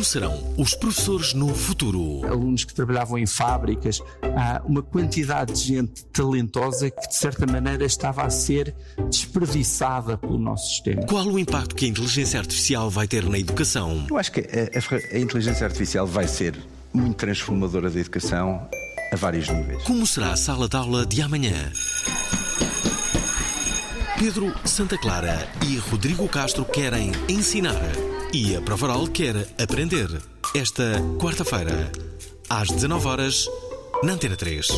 Como serão os professores no futuro? alunos que trabalhavam em fábricas, há uma quantidade de gente talentosa que de certa maneira estava a ser desperdiçada pelo nosso sistema. Qual o impacto que a inteligência artificial vai ter na educação? Eu acho que a, a a inteligência artificial vai ser muito transformadora da educação a vários níveis. Como será a sala de aula de amanhã? Pedro Santa Clara e Rodrigo Castro querem ensinar e a Provaral quer aprender. Esta quarta-feira, às 19 horas, na Antena 3.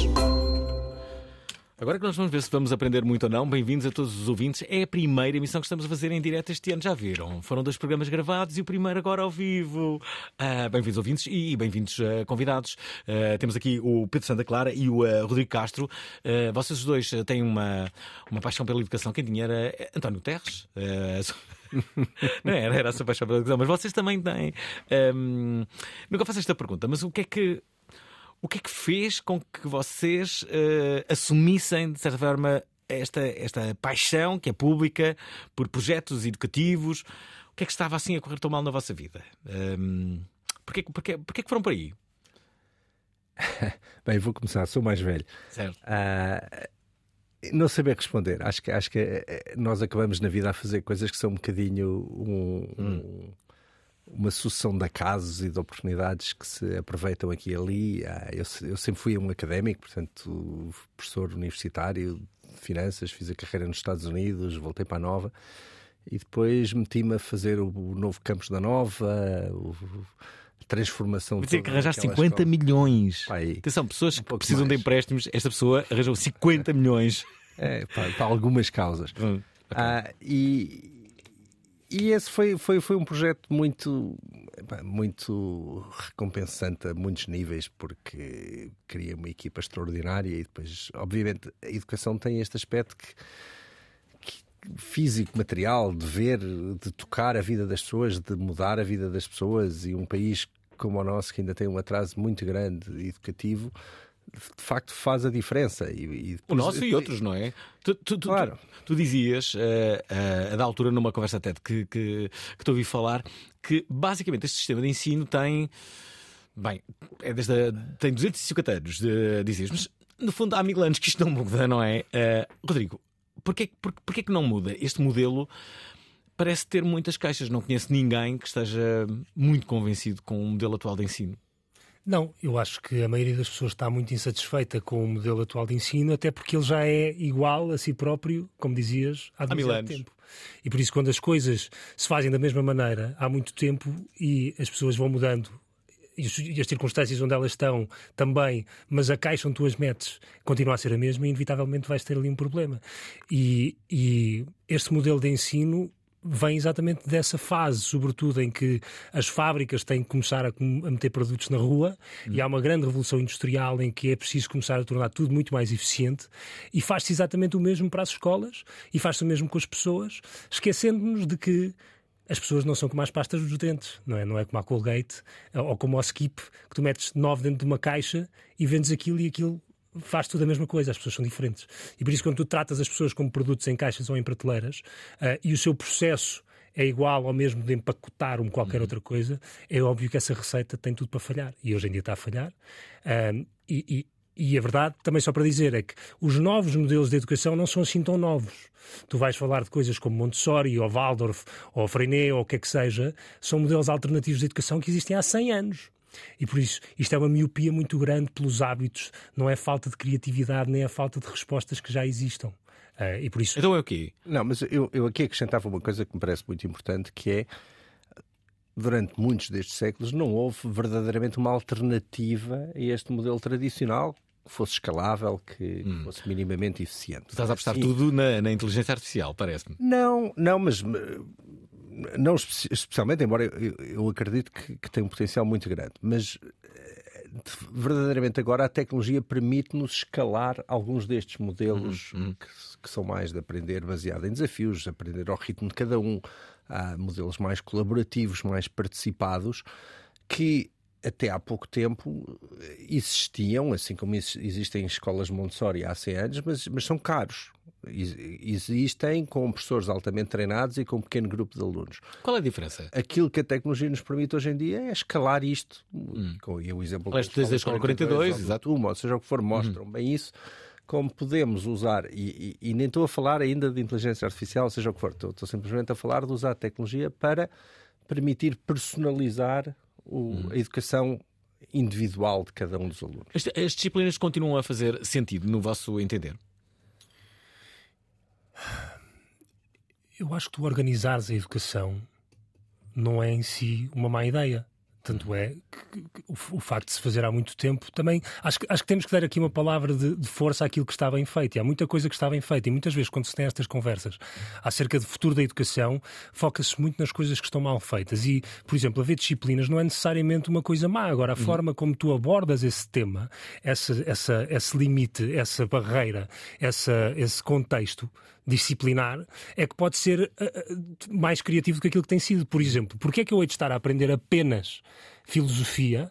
Agora que nós vamos ver se vamos aprender muito ou não, bem-vindos a todos os ouvintes. É a primeira emissão que estamos a fazer em direto este ano, já viram? Foram dois programas gravados e o primeiro agora ao vivo. Ah, bem-vindos ouvintes e bem-vindos ah, convidados. Ah, temos aqui o Pedro Santa Clara e o ah, Rodrigo Castro. Vocês os dois têm uma, uma paixão pela educação. Quem tinha era António Terres. Não era, era essa paixão pela educação, mas vocês também têm. Ahm, nunca faço esta pergunta, mas o que é que o que é que fez com que vocês eh, assumissem, de certa forma, esta, esta paixão que é pública por projetos educativos? O que é que estava assim a correr tão mal na vossa vida? Um, porquê, porquê, porquê que foram por aí? Bem, vou começar, sou mais velho. Certo. Ah, não saber responder. Acho que, acho que eh, nós acabamos na vida a fazer coisas que são um bocadinho um- um- uma sucessão de acasos e de oportunidades que se aproveitam aqui e ali. Ah, eu, eu sempre fui um académico, portanto, professor universitário de finanças, fiz a carreira nos Estados Unidos, voltei para a Nova e depois meti-me a fazer o, o novo campus da Nova, o- a transformação Vou dizer que arranjaste daquela 50 escola. milhões. Pá, aí. Atenção, pessoas Um que precisam de mais. empréstimos, esta pessoa arranjou 50 milhões. É, para, para algumas causas. Hum, Ah, e, e esse foi, foi, foi um projeto muito, muito recompensante a muitos níveis, porque cria uma equipa extraordinária e depois, obviamente, a educação tem este aspecto que- físico, material, de ver, de tocar a vida das pessoas, de mudar a vida das pessoas e um país como o nosso que ainda tem um atraso muito grande educativo de facto faz a diferença e, e O depois- nosso e outros, não é? Tu, tu- tu- Claro. tu- dizias, eh, a da altura, numa conversa TED que, que, que te ouvi falar, que basicamente este sistema de ensino tem. Bem, é desde a- tem 250 anos, de, dizias, mas no fundo há mil anos que isto não muda, não é? Eh, Rodrigo, porquê, por, porquê que não muda? Este modelo parece ter muitas caixas. Não conheço ninguém que esteja muito convencido com o modelo atual de ensino. Não, eu acho que a maioria das pessoas está muito insatisfeita com o modelo atual de ensino, até porque ele já é igual a si próprio, como dizias, há mil demasiado anos. tempo. E por isso, quando as coisas se fazem da mesma maneira há muito tempo e as pessoas vão mudando e e as circunstâncias onde elas estão também, mas a caixa onde tu as metes continua a ser a mesma e inevitavelmente vais ter ali um problema. E, e este modelo de ensino vem exatamente dessa fase, sobretudo em que as fábricas têm que começar a, a meter produtos na rua e há uma grande revolução industrial em que é preciso começar a tornar tudo muito mais eficiente e faz-se exatamente o mesmo para as escolas e faz-se o mesmo com as pessoas, esquecendo-nos de que as pessoas não são como as pastas dos dentes, não é? Não é como a Colgate ou como o Skip, que tu metes nove dentro de uma caixa e vendes aquilo e aquilo faz tudo a mesma coisa, as pessoas são diferentes. E por isso, quando tu tratas as pessoas como produtos em caixas ou em prateleiras ah, e o seu processo é igual ao mesmo de empacotar um qualquer outra coisa, é óbvio que essa receita tem tudo para falhar. E hoje em dia está a falhar. E, e- e a verdade, também só para dizer, é que os novos modelos de educação não são assim tão novos. Tu vais falar de coisas como Montessori, ou Waldorf, ou Freinet, ou o que é que seja, são modelos alternativos de educação que existem há 100 anos. E por isso, isto é uma miopia muito grande pelos hábitos, não é falta de criatividade, nem é falta de respostas que já existam. Uh, e por isso... Então é o quê? Não, mas eu, eu aqui acrescentava uma coisa que me parece muito importante, que é durante muitos destes séculos não houve verdadeiramente uma alternativa a este modelo tradicional que fosse escalável, que hum. fosse minimamente eficiente. Tu estás a apostar Sim. tudo na, na, inteligência artificial, parece-me. Não, não, mas não especialmente, embora eu, eu acredito que, que, tem um potencial muito grande, mas eh, verdadeiramente agora a tecnologia permite-nos escalar alguns destes modelos hum, hum. Que, que, são mais de aprender baseado em desafios, aprender ao ritmo de cada um, há modelos mais colaborativos, mais participados, que até há pouco tempo existiam, assim como existem escolas Montessori há 100 anos, mas, mas são caros. Existem com professores altamente treinados e com um pequeno grupo de alunos. Qual é a diferença? Aquilo que a tecnologia nos permite hoje em dia é escalar isto. Hum. E o exemplo que da escola 42, 42 exato. Uma, ou seja, o que for, mostram hum. bem isso como podemos usar, e, e, e, nem estou a falar ainda de inteligência artificial, seja o que for, estou, estou simplesmente a falar de usar a tecnologia para permitir personalizar o, hum. a educação individual de cada um dos alunos. As, as, disciplinas continuam a fazer sentido, no vosso entender? Eu acho que tu organizares a educação não é em si uma má ideia. Tanto é que, que o, o, facto de se fazer há muito tempo também. Acho, acho que temos que dar aqui uma palavra de, de, força àquilo que está bem feito. E há muita coisa que está bem feita. E muitas vezes, quando se tem estas conversas acerca do futuro da educação, foca-se muito nas coisas que estão mal feitas. E, por exemplo, haver disciplinas não é necessariamente uma coisa má. Agora, a uhum. forma como tu abordas esse tema, essa, essa, esse limite, essa barreira, essa, esse contexto, disciplinar é que pode ser uh, mais criativo do que aquilo que tem sido. Por exemplo, porque é que eu hei de estar a aprender apenas filosofia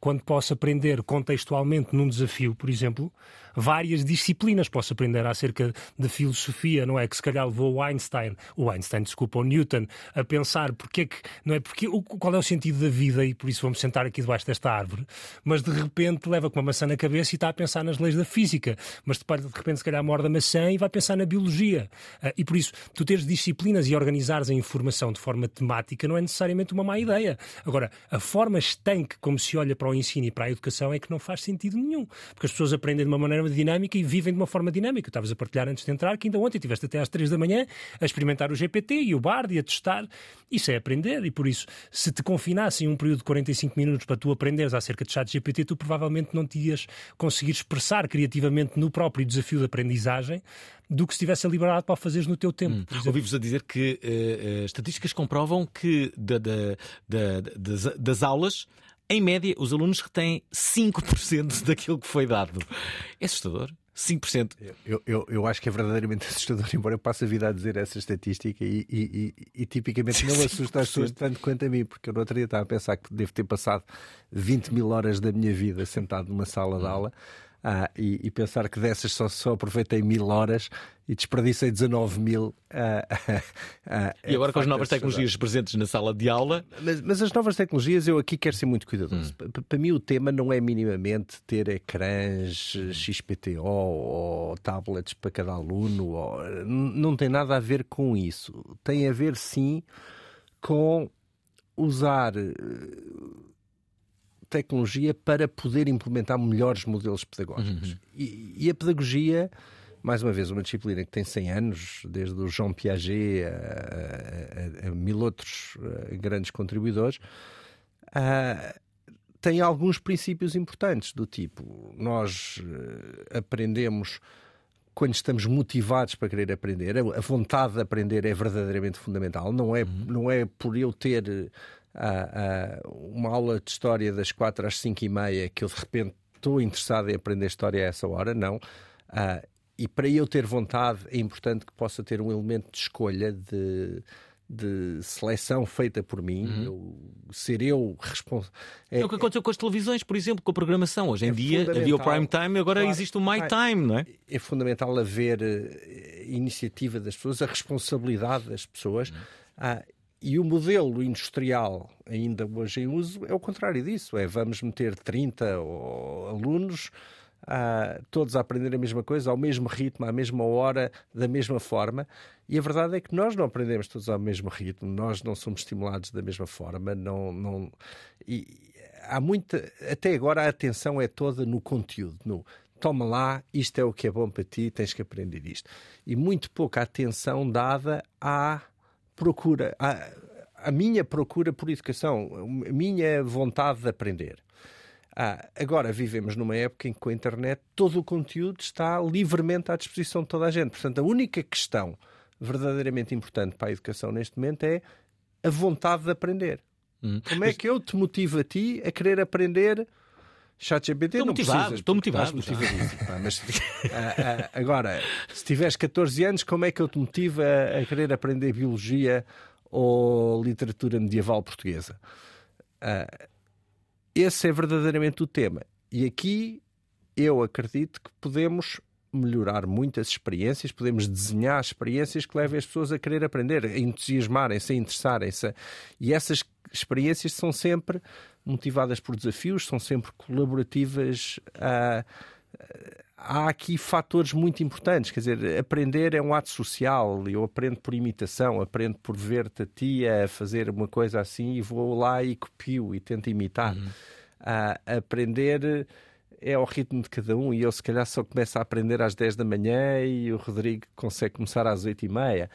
quando posso aprender contextualmente num desafio, por exemplo, várias disciplinas. Posso aprender acerca de filosofia, não é? Que se calhar levou o Einstein, o Einstein, desculpa, o Newton, a pensar porque é que, não é? Porque, qual é o sentido da vida e por isso vamos sentar aqui debaixo desta árvore, mas de repente leva com uma maçã na cabeça e está a pensar nas leis da física, mas de repente se calhar morde a maçã e vai pensar na biologia. Ah, e por isso, tu teres disciplinas e organizares a informação de forma temática não é necessariamente uma má ideia. Agora, a forma estanque como se olha para o ensino e para a educação é que não faz sentido nenhum, porque as pessoas aprendem de uma maneira dinâmica e vivem de uma forma dinâmica. Estavas a partilhar antes de entrar que ainda ontem estiveste até às 3 da manhã a experimentar o GPT e o Bard e a testar. Isso é aprender e por isso, se te confinassem um período de 45 minutos para tu aprenderes acerca de chat GPT, tu provavelmente não te ias conseguir expressar criativamente no próprio desafio de aprendizagem do que se tivesse a liberdade para fazeres no teu tempo. Hum. Ouvi-vos a dizer que uh, uh, estatísticas comprovam que da, da, da, das, das aulas em média, os alunos retêm 5% daquilo que foi dado. É assustador. 5%. Eu, eu, eu acho que é verdadeiramente assustador, embora eu passe a vida a dizer essa estatística e, e, e, e tipicamente não assusta as pessoas tanto quanto a mim, porque eu no outro dia estava a pensar que devo ter passado 20 mil horas da minha vida sentado numa sala de hum. aula ah, e, e, pensar que dessas só, só aproveitei mil horas e desperdicei 19 mil. Ah, ah, é e agora com as novas tecnologias presentes na sala de aula. Mas, mas, as novas tecnologias, eu aqui quero ser muito cuidadoso. Hum. Para mim, o tema não é minimamente ter ecrãs XPTO ou tablets para cada aluno. Ou... Não tem nada a ver com isso. Tem a ver, sim, com usar tecnologia para poder implementar melhores modelos pedagógicos. Uhum. E, e, a pedagogia, mais uma vez, uma disciplina que tem 100 anos, desde o Jean Piaget a, a, a mil outros eh, grandes contribuidores, uh, tem alguns princípios importantes, do tipo, nós uh, aprendemos quando estamos motivados para querer aprender, a vontade de aprender é verdadeiramente fundamental. Não é, uhum. não é por eu ter uma aula de história das quatro às cinco e meia que eu de repente estou interessado em aprender história a essa hora, não. Uh, e para eu ter vontade é importante que possa ter um elemento de escolha de, de seleção feita por mim, uhum. eu, ser eu responsável. É, é, o que aconteceu com as televisões, por exemplo, com a programação. Hoje em é dia havia o prime time, agora claro, existe o my time, não é? É fundamental haver uh, iniciativa das pessoas, a responsabilidade das pessoas. Uhum. Uh, e o modelo industrial, ainda hoje em uso, é o contrário disso: é vamos meter 30 alunos, uh, todos a aprender a mesma coisa, ao mesmo ritmo, à mesma hora, da mesma forma. E a verdade é que nós não aprendemos todos ao mesmo ritmo, nós não somos estimulados da mesma forma, não. não... E há muita. Até agora a atenção é toda no conteúdo, no toma lá, isto é o que é bom para ti, tens que aprender isto. E muito pouca atenção dada à procura, à, à minha procura por educação, a minha vontade de aprender. Ah, agora vivemos numa época em que com a internet todo o conteúdo está livremente à disposição de toda a gente. Portanto, a única questão verdadeiramente importante para a educação neste momento é a vontade de aprender. Hum. Como é que eu te motivo a ti a querer aprender ChatGPT? Estou não motivado, precisas, estou motivado. motivadíssimo, mas ah, ah, agora, se tiveres 14 anos, como é que eu te motivo a, a querer aprender biologia ou literatura medieval portuguesa? Uh, esse é verdadeiramente o tema. E aqui eu acredito que podemos melhorar muitas experiências, podemos desenhar experiências que levem as pessoas a querer aprender, a entusiasmarem-se, a interessarem-se. E essas experiências são sempre motivadas por desafios, são sempre colaborativas. Uh, há aqui fatores muito importantes, quer dizer, aprender é um ato social, eu aprendo por imitação, aprendo por ver-te a ti a fazer uma coisa assim e vou lá e copio e tento imitar. Uhum. Uh, aprender é ao ritmo de cada um e eu se calhar só começo a aprender às 10 da manhã e o Rodrigo consegue começar às 8 e meia.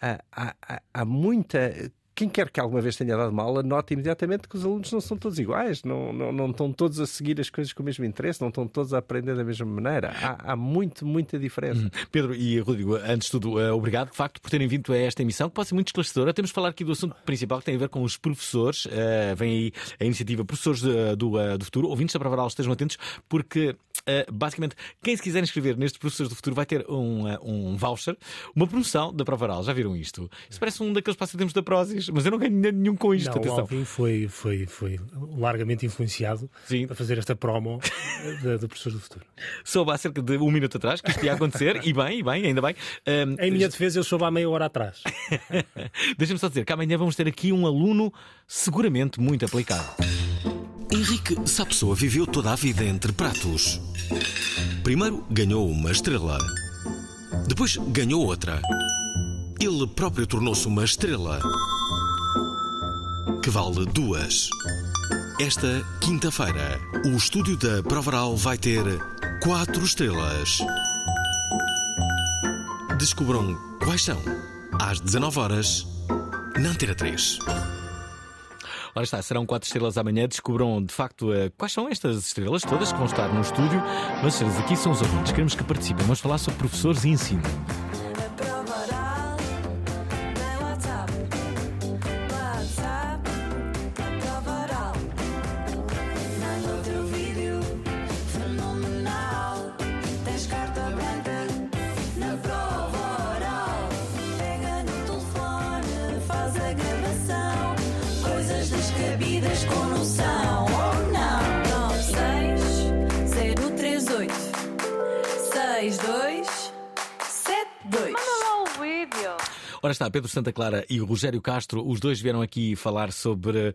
Há, há, há muita quem quer que alguma vez tenha dado uma aula, nota imediatamente que os alunos não são todos iguais, não, não, não estão todos a seguir as coisas com o mesmo interesse, não estão todos a aprender da mesma maneira. Há, há muito, muita diferença. Hum. Pedro e Rodrigo, antes de tudo, uh, obrigado de facto por terem vindo a esta emissão, que pode ser muito esclarecedora. Temos de falar aqui do assunto principal que tem a ver com os professores. Uh, vem aí a iniciativa Professores de, do, uh, do Futuro. Ouvintes da Pravaral, estejam atentos, porque basicamente quem se quiser inscrever nestes Professores do Futuro vai ter um, um voucher, uma promoção da Pravaral. Já viram isto? Isso parece um daqueles passatempos da Prozis, mas eu não ganho nenhum com isto. Não, atenção. o Alvin foi, foi, foi largamente influenciado Sim. a fazer esta promo do Professor do Futuro. Soube há cerca de um minuto atrás que isto ia acontecer, e bem, e bem, ainda bem. Um, em minha defesa, eu soube há meia hora atrás. Deixa-me só dizer que amanhã vamos ter aqui um aluno seguramente muito aplicado. Henrique Sapessoa viveu toda a vida entre pratos. Primeiro ganhou uma estrela. Depois ganhou outra. Ele próprio tornou-se uma estrela que vale duas. Esta quinta-feira, o estúdio da Provaral vai ter quatro estrelas. Descubram quais são. Às 19 horas na Antena 3. Ora está, serão quatro estrelas amanhã. Descubram de facto eh, quais são estas estrelas todas que vão estar no estúdio. Mas aqui são os ouvintes. Queremos que participem. Vamos falar sobre professores e ensino. Pedro Santa Clara e o Rogério Castro, os dois vieram aqui falar sobre uh,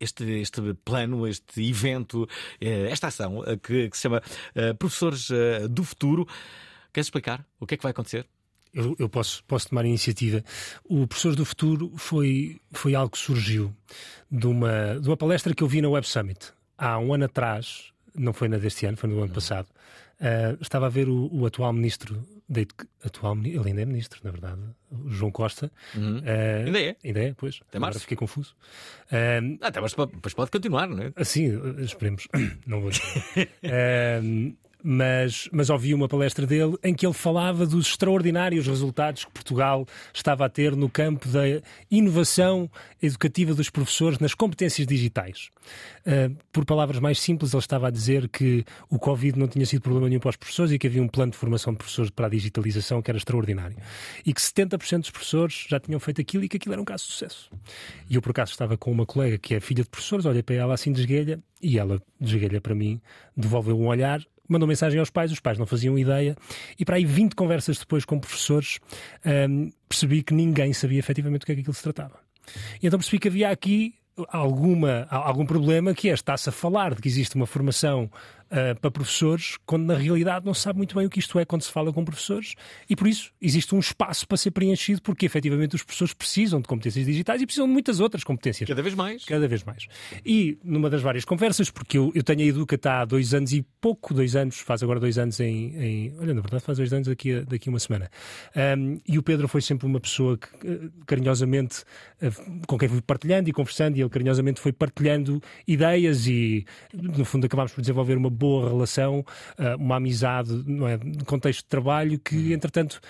este, este plano, este evento, uh, esta ação uh, que, que, se chama Professores do Futuro. Queres explicar o que é que vai acontecer? Eu, eu, posso, posso tomar a iniciativa. O Professores do Futuro foi, foi algo que surgiu de uma, de uma palestra que eu vi na Web Summit há um ano atrás, não foi na deste ano, foi no ano passado. Uh, estava a ver o, o atual ministro de, atual, ele ainda é ministro, na verdade, João Costa. Uhum. Uh, ainda é? Ainda é, pois. Até março. Agora fiquei confuso. Uh, Até mas depois pode continuar, não é? Sim, esperemos. não vou dizer. uh, mas, mas ouvi uma palestra dele em que ele falava dos extraordinários resultados que Portugal estava a ter no campo da inovação educativa dos professores nas competências digitais. Uh, por palavras mais simples, ele estava a dizer que o Covid não tinha sido problema nenhum para os professores e que havia um plano de formação de professores para a digitalização que era extraordinário. E que 70% dos professores já tinham feito aquilo e que aquilo era um caso de sucesso. E eu, por acaso, estava com uma colega que é filha de professores, olha para ela assim desguelha e ela desguelha para mim, devolveu um olhar mandou mensagem aos pais, os pais não faziam ideia, e para aí 20 conversas depois com professores um, percebi que ninguém sabia efetivamente do que é que aquilo se tratava. E então percebi que havia aqui alguma, algum problema que é está-se a falar de que existe uma formação uh, para professores, quando na realidade não se sabe muito bem o que isto é quando se fala com professores, e por isso existe um espaço para ser preenchido, porque efetivamente os professores precisam de competências digitais e precisam de muitas outras competências. Cada vez mais. Cada vez mais. E numa das várias conversas, porque eu, eu tenho a Educata há dois anos e pouco, dois anos, faz agora dois anos em. em olha, na verdade, faz dois anos daqui a, daqui a uma semana. Um, e o Pedro foi sempre uma pessoa que eh, carinhosamente, uh, com quem fui partilhando e conversando, e ele carinhosamente foi partilhando ideias e, no fundo, acabámos por desenvolver uma boa relação, uh, uma amizade, não é? No contexto de trabalho, que, entretanto,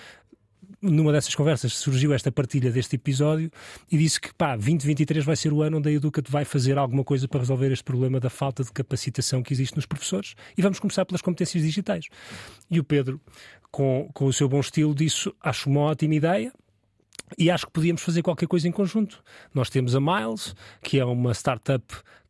numa dessas conversas surgiu esta partilha deste episódio e disse que pá, 2023 vai ser o ano onde a Educat vai fazer alguma coisa para resolver este problema da falta de capacitação que existe nos professores e vamos começar pelas competências digitais. E o Pedro, com, com o seu bom estilo, disse: Acho uma ótima ideia. E acho que podíamos fazer qualquer coisa em conjunto. Nós temos a Miles, que é uma startup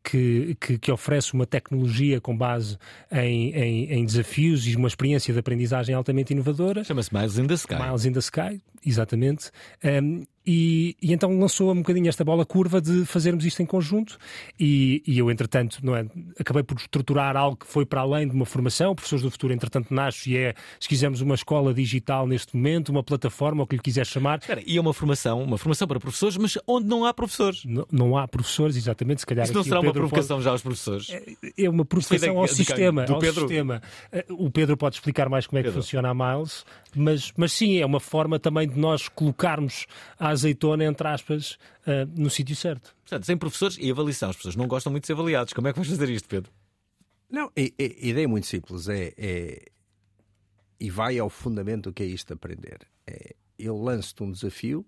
que, que, que, oferece uma tecnologia com base em, em, em, desafios e uma experiência de aprendizagem altamente inovadora. Chama-se Miles in the Sky. Miles in the Sky, exatamente. Um, e, e, então lançou um bocadinho esta bola curva de fazermos isto em conjunto e, e, eu, entretanto, não é, acabei por estruturar algo que foi para além de uma formação. Professores do Futuro, entretanto, nasce e é, se quisermos, uma escola digital neste momento, uma plataforma, o que lhe quiser chamar. Espera, e é uma formação, uma formação para professores, mas onde não há professores. Não, não há professores, exatamente, se calhar. Isso não será uma provocação pode... já aos professores? É, é uma provocação ao, sistema, ao Pedro... sistema. Eh, o Pedro pode explicar mais como é que Pedro. funciona a Miles, mas, mas sim, é uma forma também de nós colocarmos a azeitona, entre aspas, uh, no sítio certo. Portanto, sem professores e avaliação. As pessoas não gostam muito de ser avaliados. Como é que vais fazer isto, Pedro? Não, a, a ideia é muito simples. É, é, e vai ao fundamento do que é isto de aprender. É, eu lanço-te um desafio.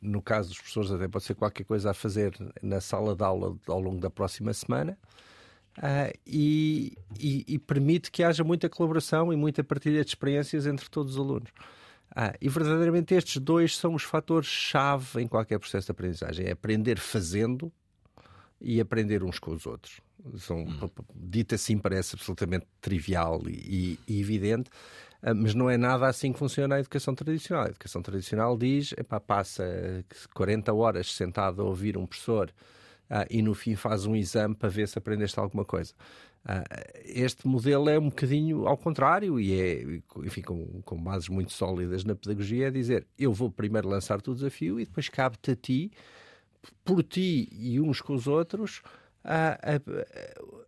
No caso dos professores, até pode ser qualquer coisa a fazer na sala de aula ao longo da próxima semana. Uh, e, e, e, permite que haja muita colaboração e muita partilha de experiências entre todos os alunos. Ah, e verdadeiramente estes dois são os fatores-chave em qualquer processo de aprendizagem: é aprender fazendo e aprender uns com os outros. São, hum. Dito assim, parece absolutamente trivial e, e, evidente, ah, mas não é nada assim que funciona a educação tradicional. A educação tradicional diz: epá, passa 40 horas sentado a ouvir um professor ah, e no fim faz um exame para ver se aprendeste alguma coisa. Uh, este modelo é um bocadinho ao contrário e é, enfim, com, com bases muito sólidas na pedagogia, é dizer eu vou primeiro lançar-te o desafio e depois cabe-te a ti, por ti e uns com os outros, a, a, a,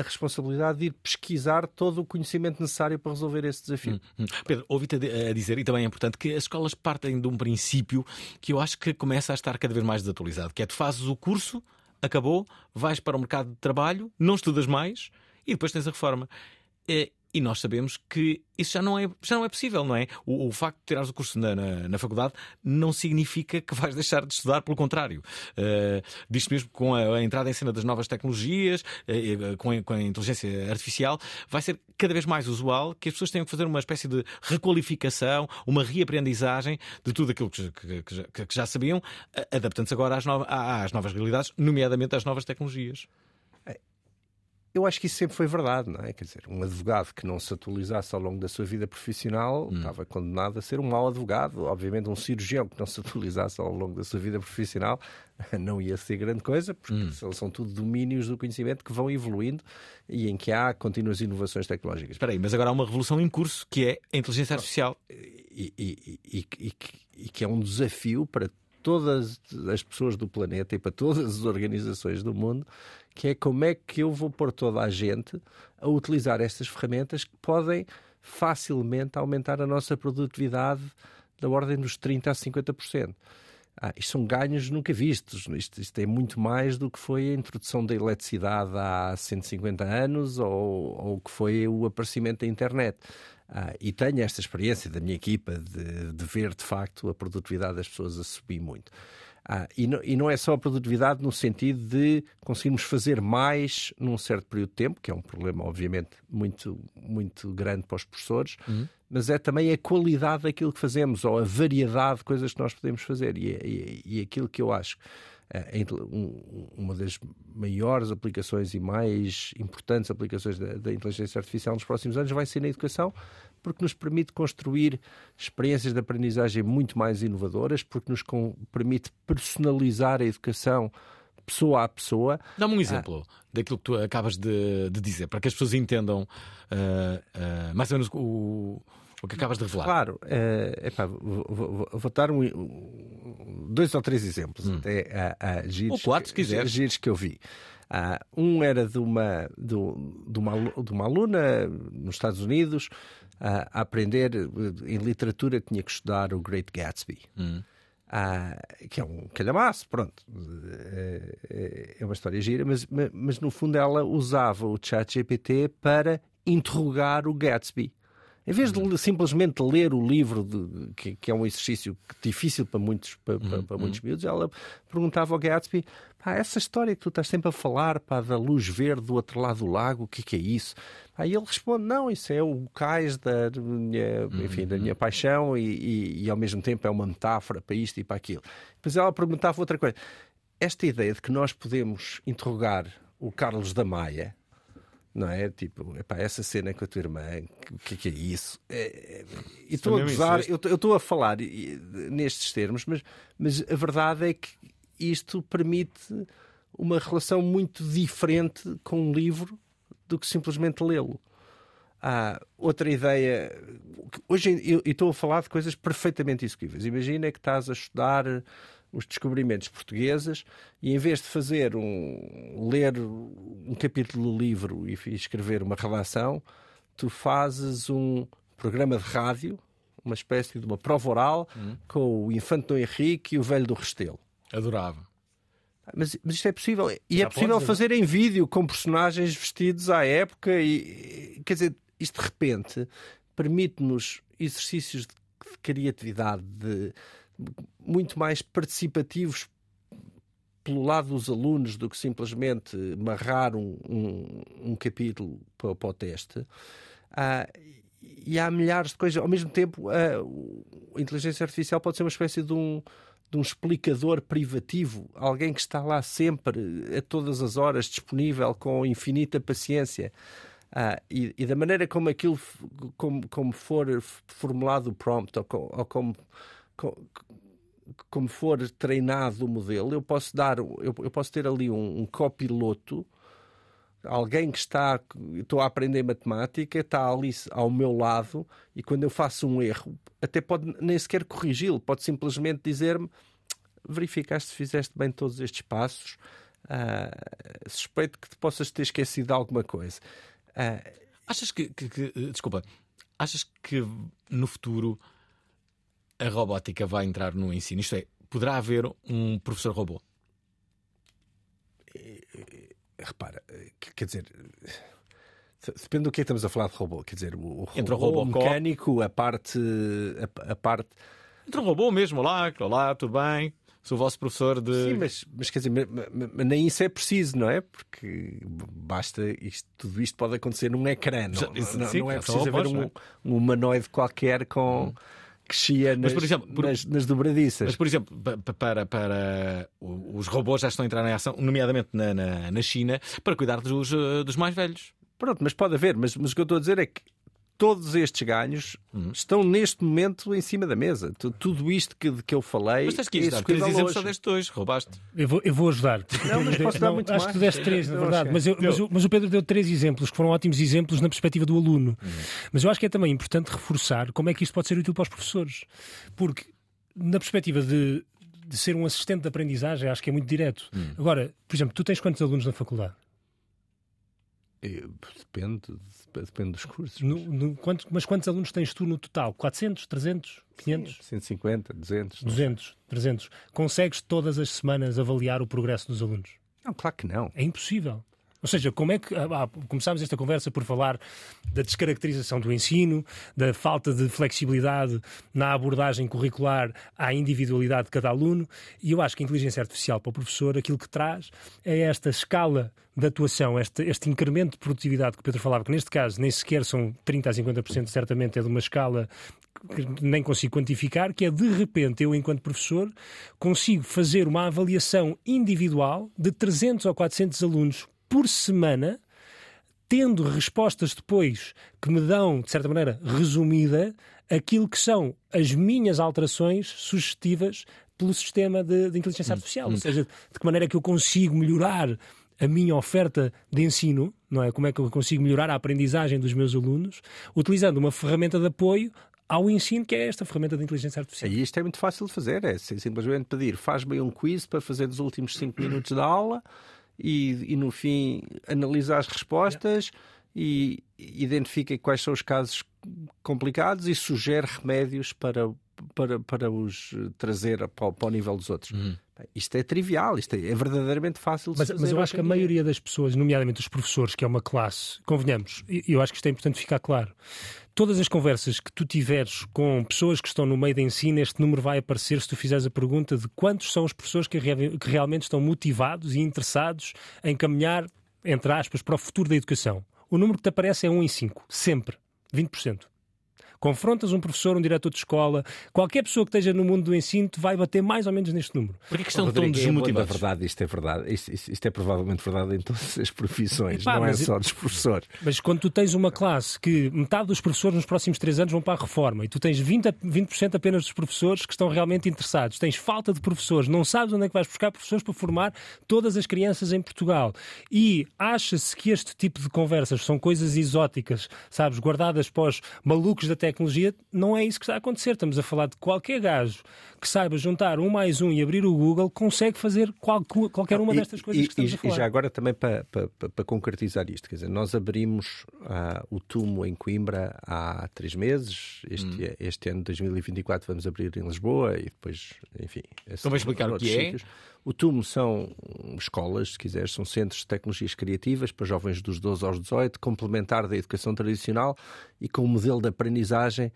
responsabilidade de ir pesquisar todo o conhecimento necessário para resolver esse desafio. Hum, hum. Pedro, ouvi-te a dizer, e também é importante, que as escolas partem de um princípio que eu acho que começa a estar cada vez mais desatualizado, que é tu fazes o curso acabou, vais para o mercado de trabalho, não estudas mais e depois tens a reforma. E nós sabemos que isso já não é, já não é possível, não é? O, o facto de tirares o curso na, na, na, faculdade não significa que vais deixar de estudar, pelo contrário. Uh, Diz-se mesmo que com a, a, entrada em cena das novas tecnologias, uh, com, a, com, a, inteligência artificial, vai ser cada vez mais usual que as pessoas tenham que fazer uma espécie de requalificação, uma reaprendizagem de tudo aquilo que, que, que, que já sabiam, adaptando-se agora às, no, às novas realidades, nomeadamente às novas tecnologias. Eu acho que isso sempre foi verdade, não é? Quer dizer, um advogado que não se atualizasse ao longo da sua vida profissional hum. estava condenado a ser um mau advogado. Obviamente, um cirurgião que não se atualizasse ao longo da sua vida profissional não ia ser grande coisa, porque hum. são tudo domínios do conhecimento que vão evoluindo e em que há contínuas inovações tecnológicas. Espera aí, mas agora há uma revolução em curso que é a inteligência artificial. E, e, e, e que é um desafio para todas as pessoas do planeta e para todas as organizações do mundo que é como é que eu vou pôr toda a gente a utilizar estas ferramentas que podem facilmente aumentar a nossa produtividade da ordem dos 30% a 50%. Ah, isto são ganhos nunca vistos. Isto, isto, é muito mais do que foi a introdução da eletricidade há 150 anos ou o que foi o aparecimento da internet. Ah, e tenho esta experiência da minha equipa de, de ver de facto a produtividade das pessoas a subir muito. Ah, e, não, e, não, é só a produtividade no sentido de conseguirmos fazer mais num certo período de tempo, que é um problema, obviamente, muito, muito grande para os professores, uhum. mas é também a qualidade daquilo que fazemos ou a variedade de coisas que nós podemos fazer. E, e, e aquilo que eu acho é, uma das maiores aplicações e mais importantes aplicações da, da, inteligência artificial nos próximos anos vai ser na educação, porque nos permite construir experiências de aprendizagem muito mais inovadoras, porque nos permite personalizar a educação pessoa a pessoa. Dá-me um exemplo daquilo que tu acabas de, de dizer, para que as pessoas entendam ah, ah, mais ou menos o, o que acabas de revelar. Claro, eh, epá, vou, vou- vou dar um- dois ou três exemplos, até a, giros, Ou quatro, se que- quiseres. giros que eu vi. Ah, um era de uma, do- de, uma, de uma aluna nos Estados Unidos ah, a aprender eh, em literatura tinha que estudar o Great Gatsby. Ah, que é um calhamaço, pronto. Eh, É uma história gira, mas, ma- mas no fundo ela usava o chat GPT para interrogar o Gatsby. Em vez de le- simplesmente ler o livro, de- que, que é um exercício difícil para muitos, para, para- para muitos miúdos, ela perguntava ao Gatsby: pá, essa história que tu estás sempre a falar pá, da luz verde do outro lado do lago, o que é que é isso? Aí ele responde: não, isso é o cais da minha, enfim, da minha paixão e, e- e ao mesmo tempo é uma metáfora para isto e para aquilo. Depois ela perguntava outra coisa. Esta ideia de que nós podemos interrogar o Carlos da Maia não é? Tipo, epá, essa cena com a tua irmã, o que, é que é isso? É, é, e estou a gozar, eu estou- a falar e- nestes termos, mas, mas a verdade é que isto permite uma relação muito diferente com um livro do que simplesmente lê-lo. Há outra ideia. Hoje eu estou a falar de coisas perfeitamente execuíveis. Imagina que estás a estudar os descobrimentos portugueses e em vez de fazer um ler um capítulo do livro e escrever uma redação, tu fazes um programa de rádio, uma espécie de uma prova oral com o Infante Dom Henrique e o Velho do Restelo. Adorava. Mas, mas isto é possível. E Já é possível podes, fazer em vídeo com personagens vestidos à época. E, quer dizer, isto de repente permite-nos exercícios de, de criatividade de- muito mais participativos pelo lado dos alunos do que simplesmente marrar um, um, um capítulo para, para o teste. Ah, e há milhares de coisas. Ao mesmo tempo, ah, a inteligência artificial pode ser uma espécie de um, de um explicador privativo, alguém que está lá sempre, a todas as horas, disponível, com infinita paciência. Ah, e, e da maneira como aquilo, como, como for formulado o prompt, ou, ou como, co- como for treinado o modelo, eu posso dar, eu, eu posso ter ali um, um copiloto, alguém que está, estou a aprender matemática, está ali ao meu lado e quando eu faço um erro, até pode nem sequer corrigi-lo, pode simplesmente dizer-me verificaste se fizeste bem todos estes passos, Ah, suspeito que te possas ter esquecido de alguma coisa. Ah, Achas que, que- que- Desculpa. Achas que no futuro a robótica vai entrar no ensino? Isto é, poderá haver um professor robô? repara, que- quer dizer, depende do que é que estamos a falar de robô. Quer dizer, o, o Entre o robô, o mecânico, a parte, a, a parte Entre um robô mesmo, olá, olá, tudo bem? Sou o vosso professor de. Sim, mas, mas quer dizer, nem isso é preciso, não é? Porque basta isto, tudo isto pode acontecer num ecrã, não, não, não- é é preciso haver robôs, um, é? um humanoide qualquer com que chia nas, Mas, por exemplo, por- nas, nas dobradiças. Mas, por exemplo, pa- pa- para, para os robôs já estão a entrar em ação, nomeadamente na, na, na China, para cuidar dos, eh, dos mais velhos. Pronto, mas pode haver, mas, mas o que eu estou a dizer é que todos estes ganhos Uhum. estão neste momento em cima da mesa. Tu- Tudo isto que, de que eu falei Mas tens que é ir dar três exemplos, hoje. só deste dois, roubaste. Eu vou, eu vou ajudar. Não, mas posso dar muito acho mais. que tu deste três, na verdade. acho Mas, eu- mas o- mas o Pedro deu três exemplos que foram ótimos exemplos na perspectiva do aluno. Mas eu acho que é também importante reforçar como é que isto pode ser útil para os professores. Porque, na perspectiva de, de ser um assistente de aprendizagem, acho que é muito direto. Agora, por exemplo, tu tens quantos alunos na faculdade? Eh, Depende, depende dos cursos. No- no- quanto- mas quantos alunos tens tu no total? 400, 300, 500? 150, 200. 200, 300. Consegues todas as semanas avaliar o progresso dos alunos? Não, claro que não. É impossível. Ou seja, como é que. ah, começámos esta conversa por falar da descaracterização do ensino, da falta de flexibilidade na abordagem curricular à individualidade de cada aluno, e eu acho que a inteligência artificial para o professor aquilo que traz é esta escala de atuação, este, este incremento de produtividade que o Pedro falava, que neste caso nem sequer são 30% a 50%, certamente é de uma escala que nem consigo quantificar, que é de repente eu, enquanto professor, consigo fazer uma avaliação individual de 300 ou 400 alunos por semana, tendo respostas depois que me dão, de certa maneira, resumida, aquilo que são as minhas alterações sugestivas pelo sistema de, de inteligência artificial. Ou seja, de que maneira é que eu consigo melhorar a minha oferta de ensino, não é? Como é que eu consigo melhorar a aprendizagem dos meus alunos, utilizando uma ferramenta de apoio ao ensino, que é esta ferramenta de inteligência artificial. E isto é muito fácil de fazer, é simplesmente pedir, faz-me um quiz para fazer nos últimos 5 minutos da aula e, e, no fim analisa as respostas e identifica quais são os casos complicados e sugere remédios para, para, para os trazer para, para o nível dos outros. Uhum. Isto é trivial, isto é, é verdadeiramente fácil de mas, fazer. Mas eu acho que a maioria das pessoas, nomeadamente os professores, que é uma classe, convenhamos, eu acho que isto é importante ficar claro. Todas as conversas que tu tiveres com pessoas que estão no meio de ensino, este número vai aparecer se tu fizeres a pergunta de quantos são os professores que, que realmente estão motivados e interessados em caminhar, entre aspas, para o futuro da educação. O número que te aparece é 1 em 5, sempre. 20% confrontas um professor, um diretor de escola, qualquer pessoa que esteja no mundo do ensino vai bater mais ou menos neste número. Porque estão tão desmotivados? É verdade, isto é verdade. Isto, isto, isto, é provavelmente verdade em todas as profissões, Epá, não é só dos professores. Mas quando tu tens uma classe que metade dos professores nos próximos três anos vão para a reforma e tu tens 20%, 20 apenas dos professores que estão realmente interessados, tens falta de professores, não sabes onde é que vais buscar professores para formar todas as crianças em Portugal e acha-se que este tipo de conversas são coisas exóticas, sabes, guardadas para os malucos da tecnologia tecnologia, não é isso que está a acontecer. Estamos a falar de qualquer gajo que saiba juntar um mais um e abrir o Google, consegue fazer qual, qualquer uma destas coisas e, que estamos e, a falar. E já agora também para, para, para concretizar isto, quer dizer, nós abrimos uh, o TUMO em Coimbra há três meses, este, hum. este ano de 2024 vamos abrir em Lisboa e depois, enfim... Então vai explicar o que é? sítios. O TUMO são escolas, se quiseres, são centros de tecnologias criativas para jovens dos 12 aos 18, complementar da educação tradicional e com um modelo de aprendizagem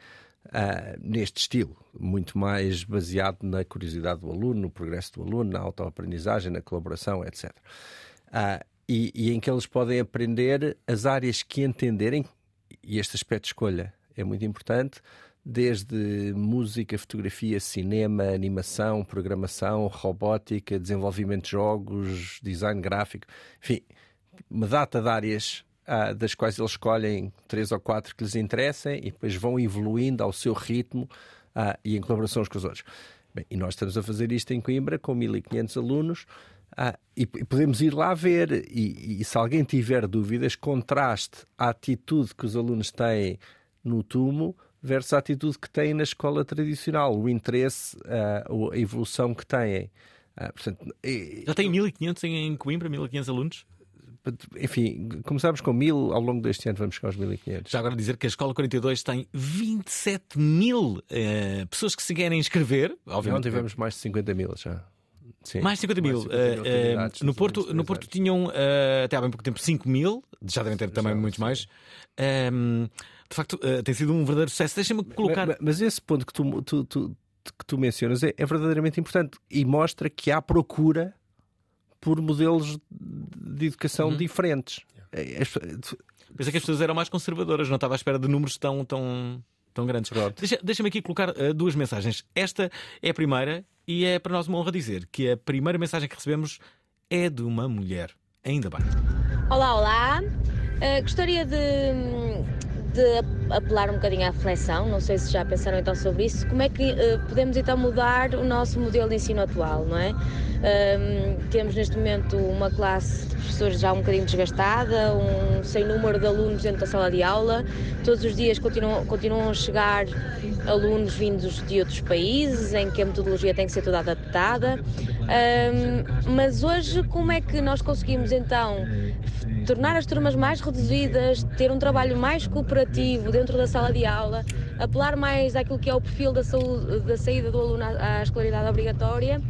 uh, neste estilo, muito mais baseado na curiosidade do aluno, no progresso do aluno, na autoaprendizagem, na colaboração, etc. Uh, ah, e, e em que eles podem aprender as áreas que entenderem, e este aspecto de escolha é muito importante, desde música, fotografia, cinema, animação, programação, robótica, desenvolvimento de jogos, design gráfico, enfim, uma data de áreas ah, das quais eles escolhem três ou quatro que lhes interessem e depois vão evoluindo ao seu ritmo ah, e em colaboração com os outros. Bem, e nós estamos a fazer isto em Coimbra com 1500 alunos. Ah, e, podemos ir lá ver, e, e, se alguém tiver dúvidas, contraste a atitude que os alunos têm no túmulo versus a atitude que têm na escola tradicional, o interesse, a evolução que têm. Portanto, e, Já tem 1500 em Coimbra, 1500 alunos? Enfim, começámos com mil, ao longo deste ano vamos chegar aos 1500. Já agora dizer que a Escola 42 tem 27 mil uh, pessoas que se querem inscrever. Obviamente. Não tivemos mais de 50 mil já. Sim, mais de 50 mil. 50 mil uh, no, Porto, no Porto tinham uh, até há bem pouco tempo 5 mil, já devem ter também muitos mais. Um, de facto, uh, tem sido um verdadeiro sucesso. Deixa-me colocar. Mas, mas, esse ponto que tu, tu, tu, que tu mencionas é, é, verdadeiramente importante e mostra que há procura por modelos de educação uhum. diferentes. É, Pensei que as pessoas eram mais conservadoras, não estava à espera de números tão, tão, tão grandes. Deixa-me deixa aqui colocar uh, duas mensagens. Esta é a primeira e é para nós uma honra dizer que a primeira mensagem que recebemos é de uma mulher. Ainda bem. Olá, olá. Uh, gostaria de de apelar um bocadinho à reflexão, não sei se já pensaram então sobre isso, como é que uh, podemos então mudar o nosso modelo de ensino atual, não é? Um, temos neste momento uma classe de professores já um bocadinho desgastada, um sem número de alunos dentro da sala de aula, todos os dias continuam, continuam a chegar alunos vindos de outros países, em que a metodologia tem que ser toda adaptada, um, mas hoje como é que nós conseguimos então tornar as turmas mais reduzidas, ter um trabalho mais cooperativo dentro da sala de aula, apelar mais àquilo que é o perfil da, saúde, da saída do aluno à, escolaridade obrigatória,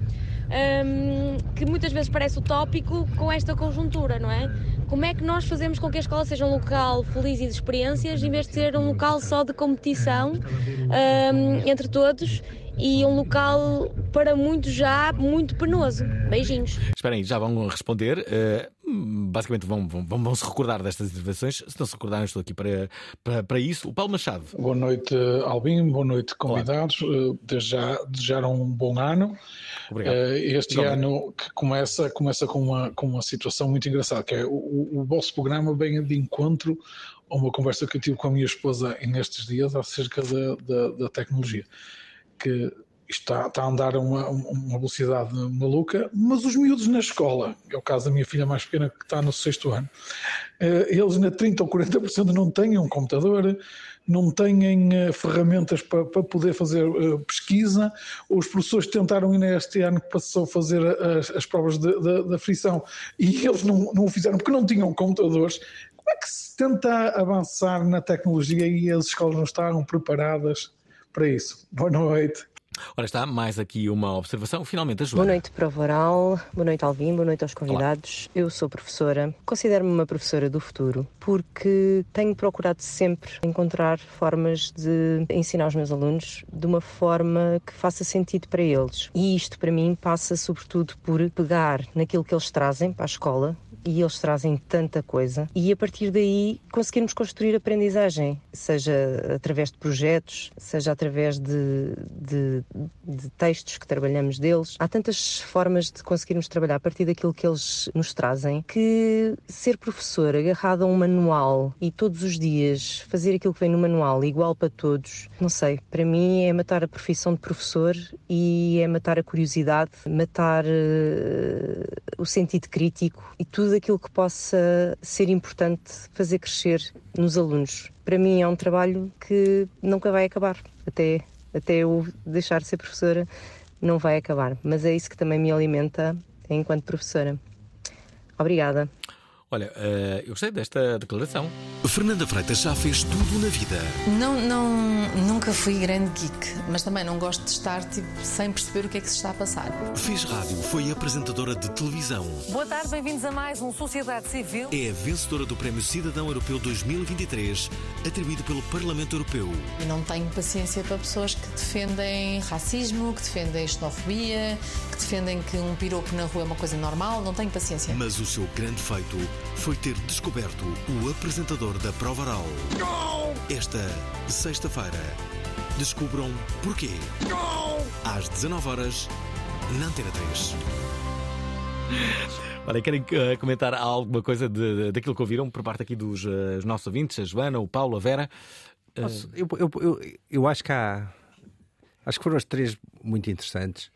um, que muitas vezes parece utópico com esta conjuntura, não é? Como é que nós fazemos com que a escola seja um local feliz e de experiências, em vez de ser um local só de competição um, entre todos e um local para muitos já muito penoso. Beijinhos. Esperem, já vão responder. Uh, basicamente vão, vão, vão, se recordar destas intervenções. Se não se recordarem, estou aqui para, para, para isso. O Paulo Machado. Boa noite, Albin. Boa noite, convidados. Desde já desejaram um bom ano. Obrigado. Uh, este ano que começa, começa com, uma, com uma situação muito engraçada, que é o, o vosso programa vem de encontro a uma conversa que eu tive com a minha esposa nestes dias acerca da, da, da tecnologia que está, está a andar a uma, uma, velocidade maluca, mas os miúdos na escola, é o caso da minha filha mais pequena que está no sexto ano, eh, eles na 30 ou 40% não têm um computador, não têm uh, ferramentas para, para, poder fazer uh, pesquisa. Os professores tentaram ir neste ano que passou fazer as, as provas da frição e eles não, não o fizeram porque não tinham computadores. Como é que se tenta avançar na tecnologia e as escolas não estavam preparadas para isso? Boa noite. Ora está, mais aqui uma observação. Finalmente, a Joana. Boa noite, Prova Oral. Boa noite, Alvin. Boa noite aos convidados. Olá. Eu sou professora. Considero-me uma professora do futuro porque tenho procurado sempre encontrar formas de ensinar os meus alunos de uma forma que faça sentido para eles. E isto, para mim, passa sobretudo por pegar naquilo que eles trazem para a escola, e eles trazem tanta coisa e a partir daí conseguirmos construir aprendizagem, seja através de projetos, seja através de, de, de, textos que trabalhamos deles. Há tantas formas de conseguirmos trabalhar a partir daquilo que eles nos trazem que ser professor agarrado a um manual e todos os dias fazer aquilo que vem no manual igual para todos, não sei, para mim é matar a profissão de professor e é matar a curiosidade, matar uh, o sentido crítico e tudo aquilo que possa ser importante fazer crescer nos alunos. Para mim é um trabalho que nunca vai acabar, até, até eu deixar de ser professora, não vai acabar. Mas é isso que também me alimenta enquanto professora. Obrigada. Olha, uh, eu gostei desta declaração. Fernanda Freitas já fez tudo na vida. Não, não, nunca fui grande geek, mas também não gosto de estar tipo, sem perceber o que é que se está a passar. Fez rádio, foi apresentadora de televisão. Boa tarde, bem-vindos a mais um Sociedade Civil. É a vencedora do Prémio Cidadão Europeu 2023, atribuído pelo Parlamento Europeu. E não tenho paciência para pessoas que defendem racismo, que defendem xenofobia, que defendem que um piropo na rua é uma coisa normal. Não tenho paciência. Mas o seu grande feito foi ter descoberto o apresentador da prova oral. Esta sexta-feira, descubram porquê. Às 19 horas na Antena 3. Olha, querem uh, comentar alguma coisa de, de, daquilo que ouviram por parte aqui dos uh, nossos ouvintes, a Joana, o Paulo, a Vera? Uh... Eu, eu, eu, eu, acho que há. Acho que foram as três muito interessantes.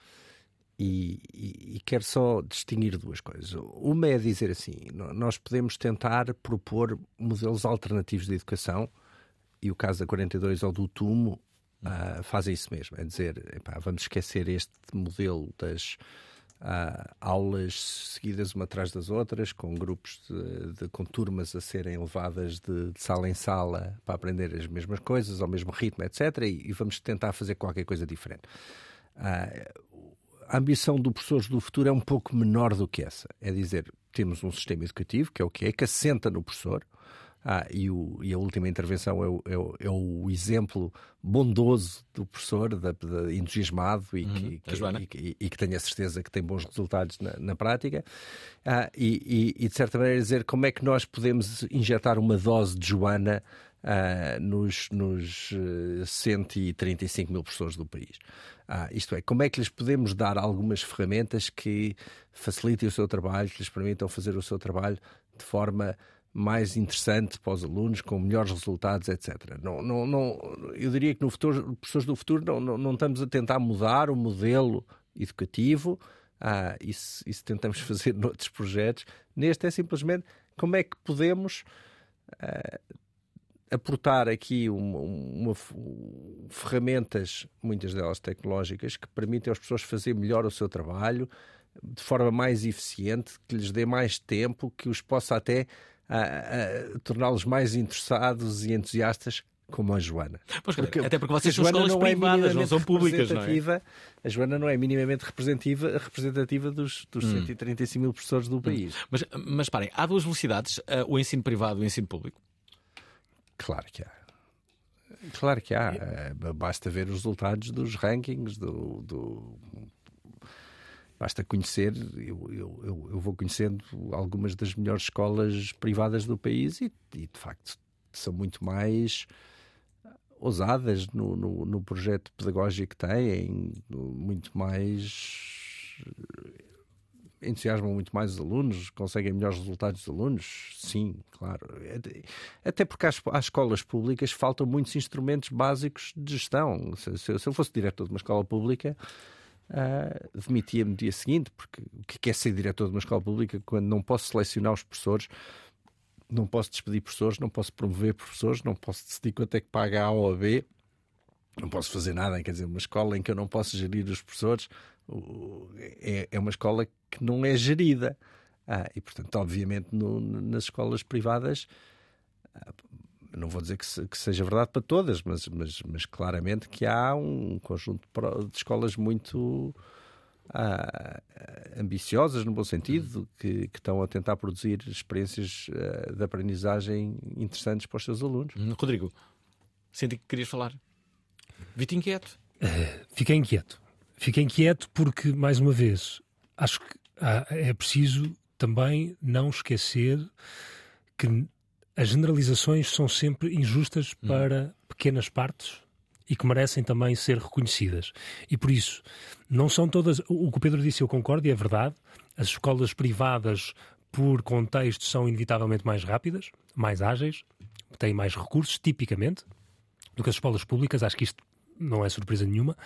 E, e, quero só distinguir duas coisas. Uma é dizer assim: nós podemos tentar propor modelos alternativos de educação, e o caso da 42 ou do TUMO uh, fazem isso mesmo. É dizer, epá, vamos esquecer este modelo das uh, aulas seguidas uma atrás das outras, com grupos de, de com turmas a serem levadas de, de, sala em sala para aprender as mesmas coisas, ao mesmo ritmo, etc. E, e vamos tentar fazer qualquer coisa diferente. Uh, a ambição do Professores do Futuro é um pouco menor do que essa. É dizer, temos um sistema educativo, que é o que é, que assenta no professor, ah, e, o, e, a última intervenção é o, é, o, é o, exemplo bondoso do professor, da, da entusiasmado e, uhum, que, que, e, e, que tenha certeza que tem bons resultados na, na prática. Ah, e, de certa maneira dizer como é que nós podemos injetar uma dose de Joana ah, nos, nos 135 eh, mil professores do país. Ah, isto é, como é que lhes podemos dar algumas ferramentas que facilitem o seu trabalho, que lhes permitam fazer o seu trabalho de forma mais interessante para os alunos, com melhores resultados, etc. Não, não, não, eu diria que no futuro, professores do futuro não, não, não estamos a tentar mudar o modelo educativo, ah, isso, isso tentamos fazer noutros projetos. Neste é simplesmente como é que podemos ah, aportar aqui uma, uma, ferramentas, muitas delas tecnológicas, que permitem às pessoas fazer melhor o seu trabalho de forma mais eficiente, que lhes dê mais tempo, que os possa até torná-los mais interessados e entusiastas como a Joana. Pois, porque, até porque vocês são escolas não é privadas, não são públicas, não é? A Joana não é minimamente representativa, representativa dos, dos hum. 135 mil professores do país. Hum. Mas, mas parem, há duas velocidades, uh, o ensino privado e o ensino público? Claro que há. Claro que há. Eh, basta ver os resultados dos rankings, do, do... basta conhecer. Eu, eu, eu, vou conhecendo algumas das melhores escolas privadas do país e, e de facto são muito mais ousadas no, no, no, projeto pedagógico que têm, muito mais entusiasmam muito mais os alunos, conseguem melhores resultados dos alunos? Sim, claro. Até porque às, às escolas públicas faltam muitos instrumentos básicos de gestão. Se, se, se eu fosse diretor de uma escola pública, uh, demitia-me no dia seguinte, porque o que é ser diretor de uma escola pública quando não posso selecionar os professores? Não posso despedir professores, não posso promover professores, não posso decidir quanto é que paga A ou a B, não posso fazer nada. Quer dizer, uma escola em que eu não posso gerir os professores é, é uma escola que não é gerida. Ah, e, portanto, obviamente, no, nas escolas privadas, ah, não vou dizer que, se, que, seja verdade para todas, mas, mas, mas, claramente que há um conjunto de escolas muito ah, ambiciosas, no bom sentido, que, que, estão a tentar produzir experiências ah, de aprendizagem interessantes para os seus alunos. Rodrigo, senti que querias falar. Vi-te inquieto. Uh, fiquei inquieto. Fiquei inquieto porque, mais uma vez, acho que é preciso também não esquecer que as generalizações são sempre injustas hum. para pequenas partes e que merecem também ser reconhecidas. E por isso, não são todas. O que o Pedro disse, eu concordo, e é verdade. As escolas privadas, por contexto, são inevitavelmente mais rápidas, mais ágeis, têm mais recursos, tipicamente, do que as escolas públicas. Acho que isto não é surpresa nenhuma,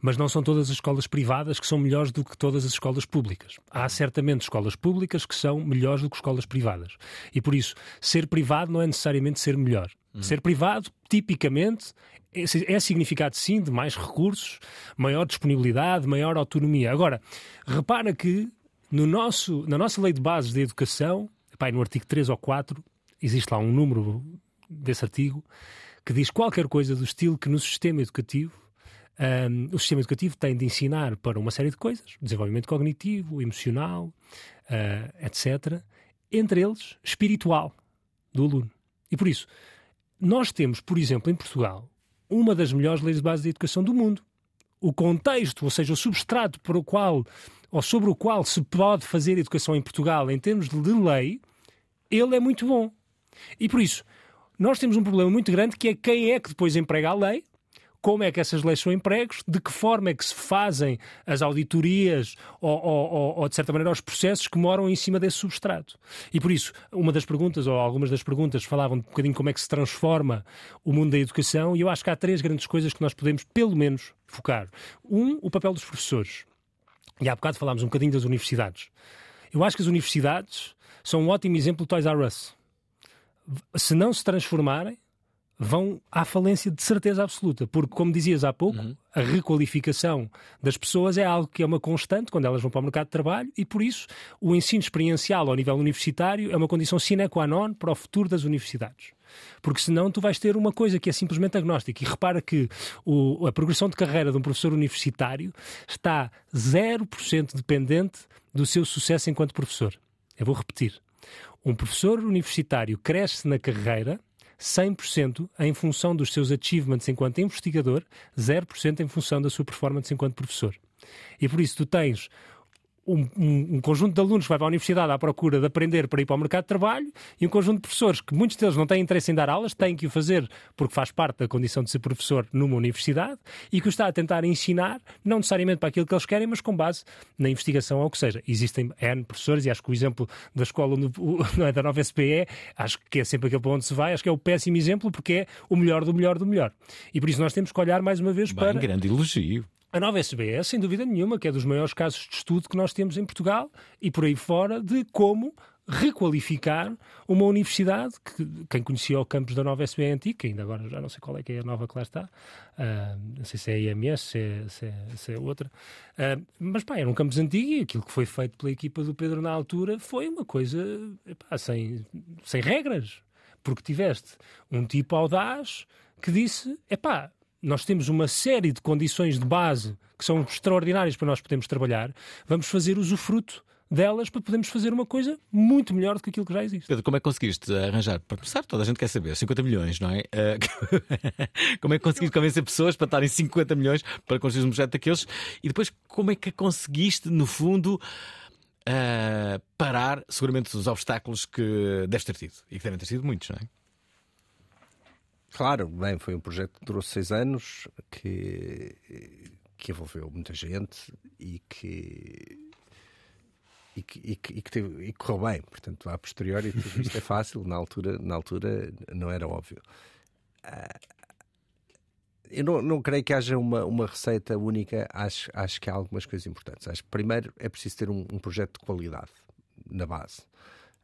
mas não são todas as escolas privadas que são melhores do que todas as escolas públicas. Há certamente escolas públicas que são melhores do que escolas privadas. E por isso, ser privado não é necessariamente ser melhor. Hum. Ser privado, tipicamente, é, é significado sim de mais recursos, maior disponibilidade, maior autonomia. Agora, repara que no nosso, na nossa lei de bases da educação, epá, no artigo 3 ou 4, existe lá um número desse artigo que diz qualquer coisa do estilo que no sistema educativo um, o sistema educativo tem de ensinar para uma série de coisas, desenvolvimento cognitivo, emocional, uh, etc., entre eles espiritual do aluno. E por isso, nós temos, por exemplo, em Portugal, uma das melhores leis de base de educação do mundo. O contexto, ou seja, o substrato para o qual ou sobre o qual se pode fazer educação em Portugal em termos de lei, ele é muito bom. E por isso, nós temos um problema muito grande que é quem é que depois emprega a lei, como é que essas leis são empregos, de que forma é que se fazem as auditorias ou, ou, ou, de certa maneira, os processos que moram em cima desse substrato. E por isso, uma das perguntas, ou algumas das perguntas, falavam um bocadinho como é que se transforma o mundo da educação, e eu acho que há três grandes coisas que nós podemos, pelo menos, focar. Um, o papel dos professores. E há bocado falámos um bocadinho das universidades. Eu acho que as universidades são um ótimo exemplo do Toys R Us se não se transformarem, vão à falência de certeza absoluta. Porque, como dizias há pouco, uhum. a requalificação das pessoas é algo que é uma constante quando elas vão para o mercado de trabalho e, por isso, o ensino experiencial ao nível universitário é uma condição sine qua non para o futuro das universidades. Porque senão tu vais ter uma coisa que é simplesmente agnóstica. E repara que o, a progressão de carreira de um professor universitário está 0% dependente do seu sucesso enquanto professor. Eu vou repetir. Um professor universitário cresce na carreira 100% em função dos seus achievements enquanto investigador, 0% em função da sua performance enquanto professor. E por isso tu tens um, um, um, conjunto de alunos que vai para a universidade à procura de aprender para ir para o mercado de trabalho e um conjunto de professores que muitos deles não têm interesse em dar aulas, têm que o fazer porque faz parte da condição de ser professor numa universidade e que o está a tentar ensinar, não necessariamente para aquilo que eles querem, mas com base na investigação ou o que seja. Existem N professores e acho que o exemplo da escola não é da nova SPE, acho que é sempre aquele para onde se vai, acho que é o péssimo exemplo porque é o melhor do melhor do melhor. E por isso nós temos que olhar mais uma vez Bem, para. grande elogio. A nova SBS, sem dúvida nenhuma, que é dos maiores casos de estudo que nós temos em Portugal e por aí fora de como requalificar uma universidade que quem conhecia o campus da nova SBE antiga, ainda agora já não sei qual é que é a nova que lá está, uh, não sei se é a IMS, se é, se é, se é outra, uh, mas pá, era um campus antigo e aquilo que foi feito pela equipa do Pedro na altura foi uma coisa sem, sem regras, porque tiveste um tipo audaz que disse, epá, nós temos uma série de condições de base que são extraordinárias para nós podermos trabalhar, vamos fazer usufruto delas para podermos fazer uma coisa muito melhor do que aquilo que já existe. Pedro, como é que conseguiste arranjar? Para começar, toda a gente quer saber, 50 milhões, não é? Eh, como é que conseguiste convencer pessoas para estarem 50 milhões para construir um projeto daqueles? E depois, como é que conseguiste, no fundo, uh, parar seguramente os obstáculos que deves ter tido? E que devem ter sido muitos, não é? Claro, bem, foi um projeto que durou seis anos, que, que envolveu muita gente e que, e que, e que, e que, teve, e correu bem. Portanto, a posteriori, tudo isto é fácil, na altura, na altura não era óbvio. Uh, eu não, não creio que haja uma, uma receita única, acho, acho que há algumas coisas importantes. Acho que primeiro é preciso ter um, um projeto de qualidade na base.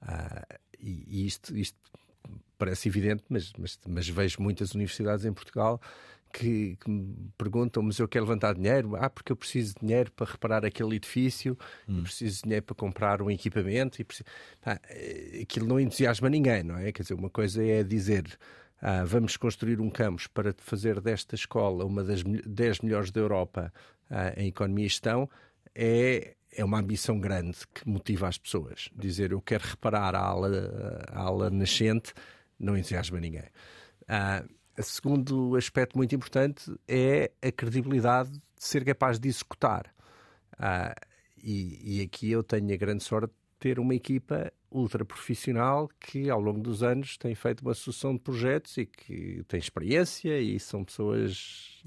Uh, e, e isto, isto parece evidente, mas, mas, mas vejo muitas universidades em Portugal que, que, me perguntam, mas eu quero levantar dinheiro, ah, porque eu preciso de dinheiro para reparar aquele edifício, hum. preciso de dinheiro para comprar um equipamento, e preciso... Pá, eh, aquilo não entusiasma ninguém, não é? Quer dizer, uma coisa é dizer. Ah, vamos construir um campus para fazer desta escola uma das 10 melhores da Europa ah, em economia e gestão, é, é uma ambição grande que motiva as pessoas. Dizer eu quero reparar a ala, a ala nascente não entusiasma ninguém. O segundo aspecto muito importante é a credibilidade de ser capaz de executar. Ah, e, e, aqui eu tenho a grande sorte de ter uma equipa ultra profissional que ao longo dos anos tem feito uma sucessão de projetos e que tem experiência e são pessoas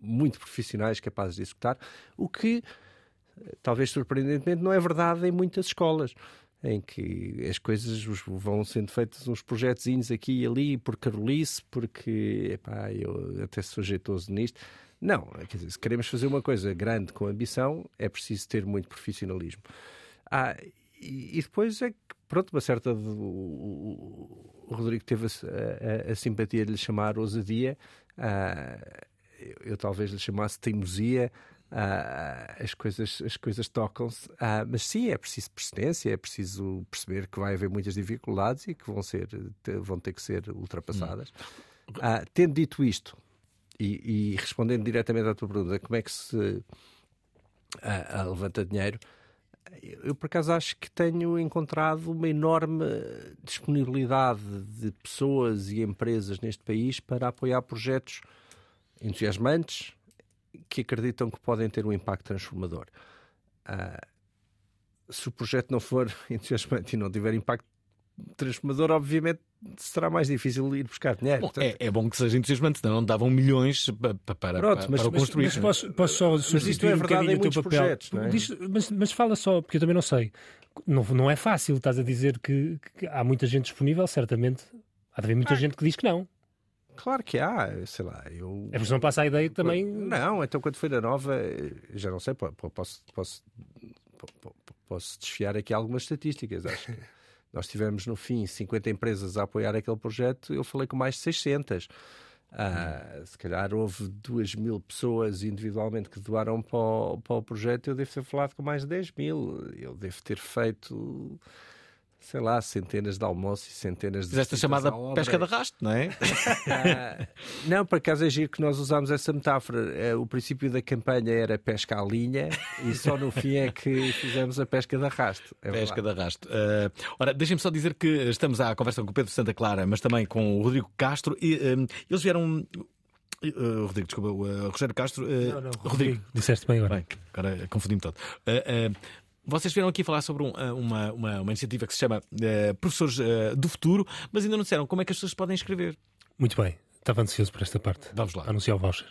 muito profissionais capazes de executar, o que talvez surpreendentemente não é verdade em muitas escolas em que as coisas vão sendo feitas uns projetozinhos aqui e ali por Carolice, porque epá, eu até sou jeitoso nisto. Não, quer dizer, se queremos fazer uma coisa grande com ambição, é preciso ter muito profissionalismo. Ah, e, e depois é que, pronto, uma certa. O, o Rodrigo teve a, a, a, simpatia de lhe chamar ousadia, ah, eu, eu talvez lhe chamasse teimosia. Uh, as coisas, as coisas tocam-se, uh, mas sim, é preciso persistência, é preciso perceber que vai haver muitas dificuldades e que vão, ser, vão ter que ser ultrapassadas. Uh, tendo dito isto, e, e, respondendo diretamente à tua pergunta, como é que se levanta dinheiro? Eu, por acaso, acho que tenho encontrado uma enorme disponibilidade de pessoas e empresas neste país para apoiar projetos entusiasmantes, que acreditam que podem ter um impacto transformador. Uh, se o projeto não for entusiasmante e não tiver impacto transformador, obviamente será mais difícil ir buscar dinheiro. Bom, Portanto... é, é, bom que seja entusiasmante, senão não davam milhões para, para, Pronto, mas, para mas, construir. Mas, posso, posso só mas isto é verdade um em muitos projetos. É? Diz, mas, mas fala só, porque eu também não sei. Não, não é fácil, estás a dizer que, que há muita gente disponível, certamente. Há de haver muita ah. gente que diz que não. Claro que há, sei lá. Eu... É porque não passa a ideia também. Não, então quando foi da nova, já não sei, posso, posso, posso desfiar aqui algumas estatísticas. Acho que nós tivemos no fim 50 empresas a apoiar aquele projeto, eu falei com mais de 600. Ah, se calhar houve 2 mil pessoas individualmente que doaram para o, para o projeto, eu devo ter falado com mais de 10 mil. Eu devo ter feito sei lá, centenas de almoços e centenas de. Fizeste a chamada pesca de arrasto, não é? ah, não, por acaso é giro que nós usámos essa metáfora. Ah, o princípio da campanha era pesca à linha e só no fim é que fizemos a pesca de arrasto. É pesca de arrasto. Uh, ora, deixem-me só dizer que estamos à conversa com o Pedro Santa Clara, mas também com o Rodrigo Castro. E, uh, eles vieram. Uh, Rodrigo, desculpa, uh, Rogério Castro. Uh, não, não, Rodrigo. Rodrigo. Disseste bem agora. Bem, agora confundi-me todo. Vocês vieram aqui falar sobre um, eh, uma, uma, uma, iniciativa que se chama uh, Professores uh, do Futuro, mas ainda não disseram como é que as pessoas podem inscrever. Muito bem. Estava ansioso por esta parte. Vamos lá. Anunciar o voucher.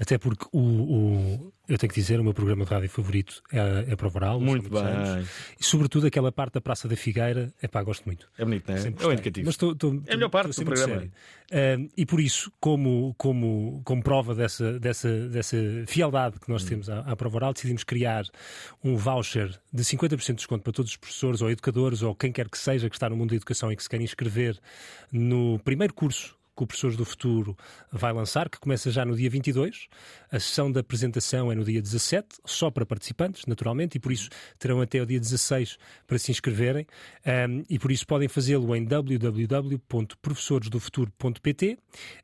Até porque o, o, eu tenho que dizer, o meu programa de rádio favorito é, é Provaral. Muito bem. E sobretudo aquela parte da Praça da Figueira, é pá, gosto muito. É bonito, não é? É o indicativo. Mas tô, tô, é a melhor parte do programa. Uh, e por isso, como, como, como prova dessa, dessa, dessa fieldade que nós hum. temos à, à Provaral, decidimos criar um voucher de 50% de desconto para todos os professores ou educadores ou quem quer que seja que está no mundo da educação e que se quer inscrever no primeiro curso que o Professores do Futuro vai lançar, que começa já no dia 22. A sessão da apresentação é no dia 17, só para participantes, naturalmente, e por isso terão até o dia 16 para se inscreverem. Um, e por isso podem fazê-lo em www.professoresdofuturo.pt. Uh,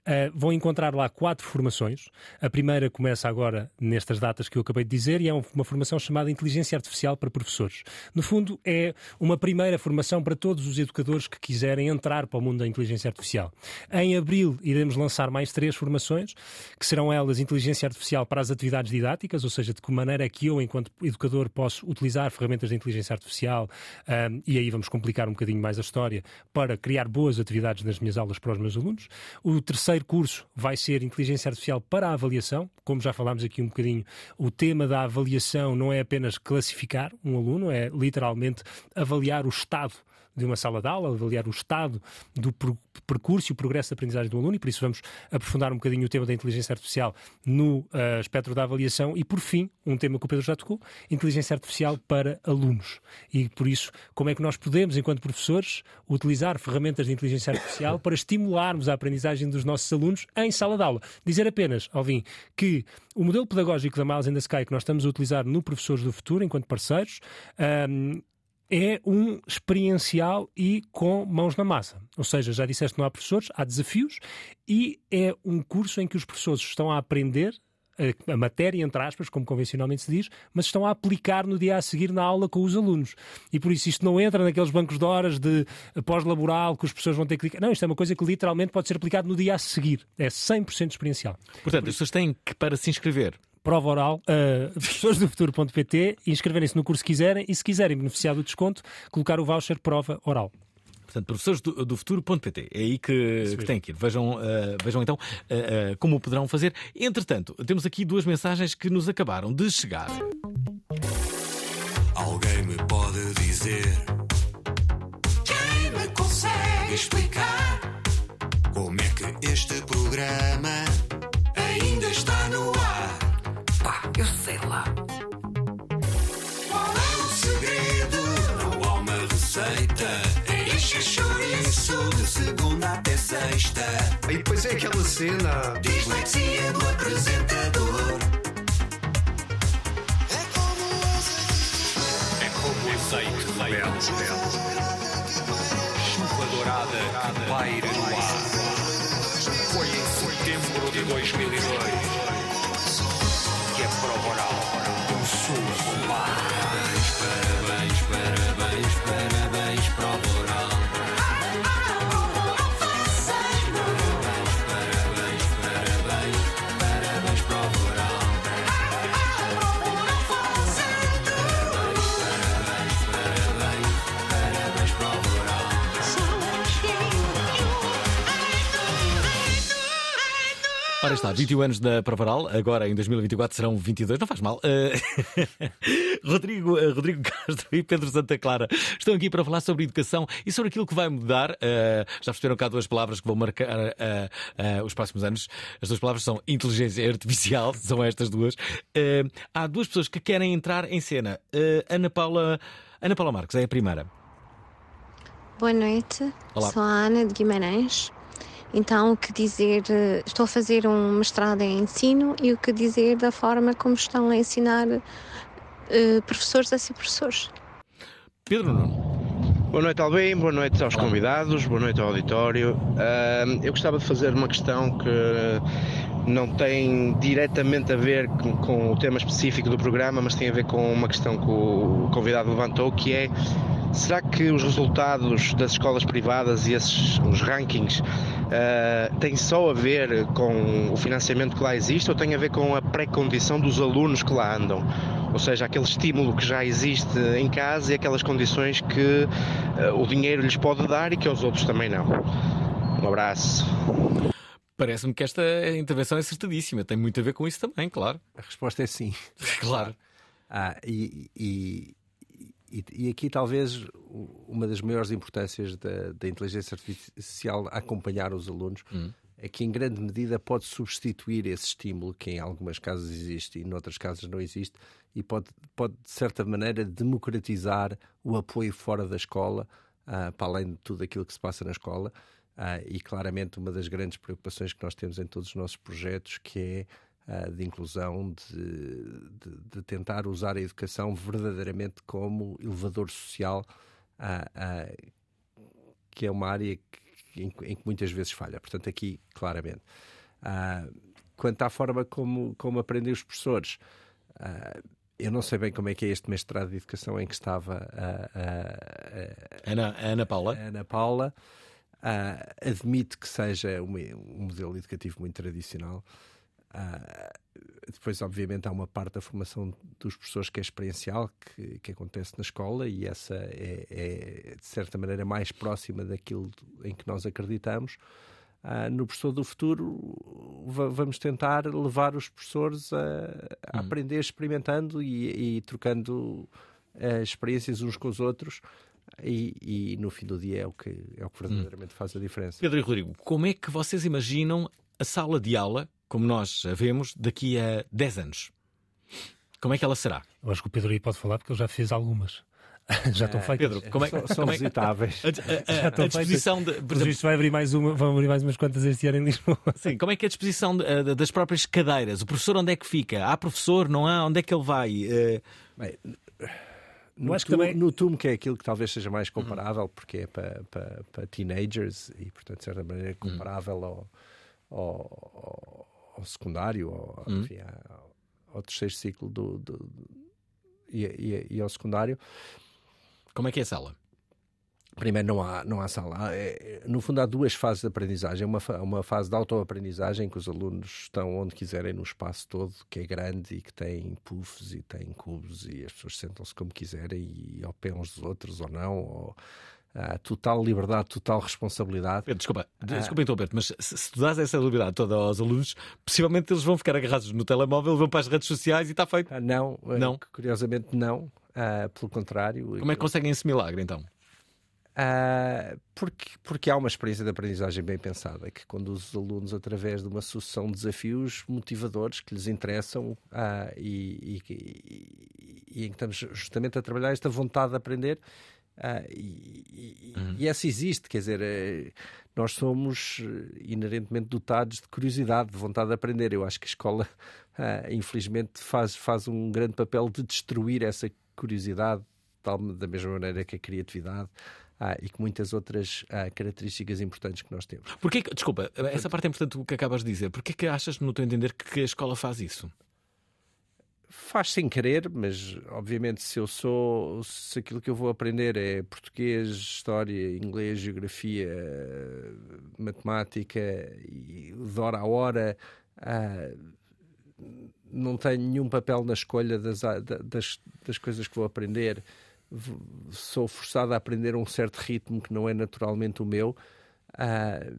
ah, vão encontrar lá quatro formações. A primeira começa agora nestas datas que eu acabei de dizer e é uma formação chamada Inteligência Artificial para Professores. No fundo, é uma primeira formação para todos os educadores que quiserem entrar para o mundo da inteligência artificial. Em abril iremos lançar mais três formações, que serão elas inteligência artificial para as atividades didáticas, ou seja, de que maneira é que eu, enquanto educador, posso utilizar ferramentas de inteligência artificial, um, e aí vamos complicar um bocadinho mais a história, para criar boas atividades nas minhas aulas para os meus alunos. O terceiro curso vai ser inteligência artificial para a avaliação, como já falámos aqui um bocadinho, o tema da avaliação não é apenas classificar um aluno, é literalmente avaliar o estado de uma sala de aula, avaliar o estado do percurso e o progresso de aprendizagem do aluno, e por isso vamos aprofundar um bocadinho o tema da inteligência artificial no uh, espectro da avaliação. E por fim, um tema que o Pedro já tocou, inteligência artificial para alunos. E por isso, como é que nós podemos, enquanto professores, utilizar ferramentas de inteligência artificial para estimularmos a aprendizagem dos nossos alunos em sala de aula? Dizer apenas, Alvin, que o modelo pedagógico da Miles in the Sky que nós estamos a utilizar no Professores do Futuro, enquanto parceiros, um, é um experiencial e com mãos na massa. Ou seja, já disseste, não há professores, há desafios e é um curso em que os professores estão a aprender a matéria, entre aspas, como convencionalmente se diz, mas estão a aplicar no dia a seguir na aula com os alunos. E por isso isto não entra naqueles bancos de horas de pós-laboral que os professores vão ter que... Não, isto é uma coisa que literalmente pode ser aplicado no dia a seguir. É 100% experiencial. Portanto, as pessoas têm que, para se inscrever, prova oral, uh, professoresdofuturo.pt e inscreverem-se no curso que quiserem e, se quiserem beneficiar do desconto, colocar o voucher prova oral. Portanto, professores do, do futuro.pt. É aí que, que têm que ir. Vejam, uh, vejam então uh, uh, como poderão fazer. Entretanto, temos aqui duas mensagens que nos acabaram de chegar. Alguém me pode dizer quem me consegue explicar como é que este programa ainda está no ar? Eu sei lá. Qual é o segredo? Não há uma receita. É enche chouriço de segunda até sexta. E depois é aquela cena. Dislexia do apresentador. É como o azeite de belo. Chuva dourada que paira no ar. Foi em setembro de 2002 que Ora está, 21 anos da Provaral, agora em 2024 serão 22, não faz mal. Uh, Rodrigo, uh, Rodrigo Castro e Pedro Santa Clara estão aqui para falar sobre educação e sobre aquilo que vai mudar. Uh, já perceberam cá duas palavras que vão marcar os próximos anos. As duas palavras são inteligência artificial, são estas duas. há duas pessoas que querem entrar em cena. Ana Paula, Ana Paula Marques é a primeira. Boa noite, Olá. sou a Ana de Guimarães. Então, o que dizer? eh, Estou a fazer um mestrado em ensino e o que dizer da forma como estão a ensinar eh, professores a ser professores. Pedro Nuno. Boa noite, Albim. Boa noite aos convidados. Boa noite ao auditório. Ahm, eu gostava de fazer uma questão que não tem diretamente a ver com, com o tema específico do programa, mas tem a ver com uma questão que o convidado levantou, que é será que os resultados das escolas privadas e esses os rankings ah, têm só a ver com o financiamento que lá existe ou tem a ver com a pré-condição dos alunos que lá andam? Ou seja, aquele estímulo que já existe em casa e aquelas condições que ah, o dinheiro lhes pode dar e que aos outros também não. Um abraço. Parece-me que esta intervenção é acertadíssima. Tem muito a ver com isso também, claro. A resposta é sim. Claro. Ah, e, e, e, e aqui talvez uma das maiores importâncias da, da inteligência artificial a acompanhar os alunos Hum. é que em grande medida pode substituir esse estímulo que em algumas casas existe e noutras casas não existe e pode, pode de certa maneira democratizar o apoio fora da escola ah, para além de tudo aquilo que se passa na escola Ah, e claramente uma das grandes preocupações que nós temos em todos os nossos projetos que é de inclusão, de, de- de tentar usar a educação verdadeiramente como elevador social, que é uma área que- em, em que muitas vezes falha. Portanto, aqui, claramente. Ah, quanto à forma como, como aprendem os professores, ah, eu não sei bem como é que é este mestrado de educação em que estava a, a- a- Ana, a Ana Paula. Ana Paula. ah, admite que seja um, um modelo educativo muito tradicional. Ah, depois, obviamente, há uma parte da formação dos professores que é experiencial, que, que acontece na escola, e essa é, é, de certa maneira, mais próxima daquilo em que nós acreditamos. Uh, no professor do futuro, vamos tentar levar os professores a, a hum. aprender experimentando e, e trocando uh, experiências uns com os outros. E, e, no fim do dia é o que, é o que verdadeiramente hum. faz a diferença. Pedro e Rodrigo, como é que vocês imaginam a sala de aula como nós a vemos, daqui a 10 anos? Como é que ela será? Eu acho que o Pedro aí pode falar porque ele já fez algumas. já estão é, feitas. Pedro, como é, são, são como é, visitáveis. A, a, a, a disposição de. Por exemplo, vai abrir mais uma, vão abrir mais umas quantas este ano em Lisboa. Sim, como é que é a disposição de, de, das próprias cadeiras? O professor onde é que fica? Há professor, não há? Onde é que ele vai? Uh... Bem, no, acho que também... no TUM, que é aquilo que talvez seja mais comparável, uhum. porque é para, para, para, teenagers e, portanto, de certa maneira, comparável uhum. ao, ao ao secundário, ao, hum. enfim, ao, ao, terceiro ciclo do, do, do e, e, e, ao secundário. Como é que é a sala? Primeiro, não há, não há sala. É, no fundo, há duas fases de aprendizagem. Uma, uma fase de autoaprendizagem, que os alunos estão onde quiserem no espaço todo, que é grande e que tem puffs e tem cubos e as pessoas sentam-se como quiserem e ao pé uns dos outros ou não. Ou, Uh, total liberdade, total responsabilidade. Pedro, desculpa, uh, desculpa interromper mas se, se tu dás essa liberdade toda aos alunos, possivelmente eles vão ficar agarrados no telemóvel, vão para as redes sociais e está feito. Uh, não, não. curiosamente não. pelo contrário. Como é que conseguem esse milagre então? porque, porque há uma experiência de aprendizagem bem pensada que conduz os alunos através de uma sucessão de desafios motivadores que lhes interessam e, e, e, e em que estamos justamente a trabalhar esta vontade de aprender ah, e, uhum. e, essa existe, quer dizer, eh, nós somos eh, inerentemente dotados de curiosidade, de vontade de aprender. Eu acho que a escola, ah, infelizmente, faz, faz um grande papel de destruir essa curiosidade, tal, da mesma maneira que a criatividade. Ah, e que muitas outras ah, características importantes que nós temos. Porquê, desculpa, essa parte é importante o que acabas de dizer. Porquê que achas, no teu entender, que a escola faz isso? Faz sem querer, mas obviamente se eu sou, se aquilo que eu vou aprender é português, história, inglês, geografia, matemática e de hora a hora, uh, não tenho nenhum papel na escolha das, das, das coisas que vou aprender, sou forçado a aprender um certo ritmo que não é naturalmente o meu. Uh,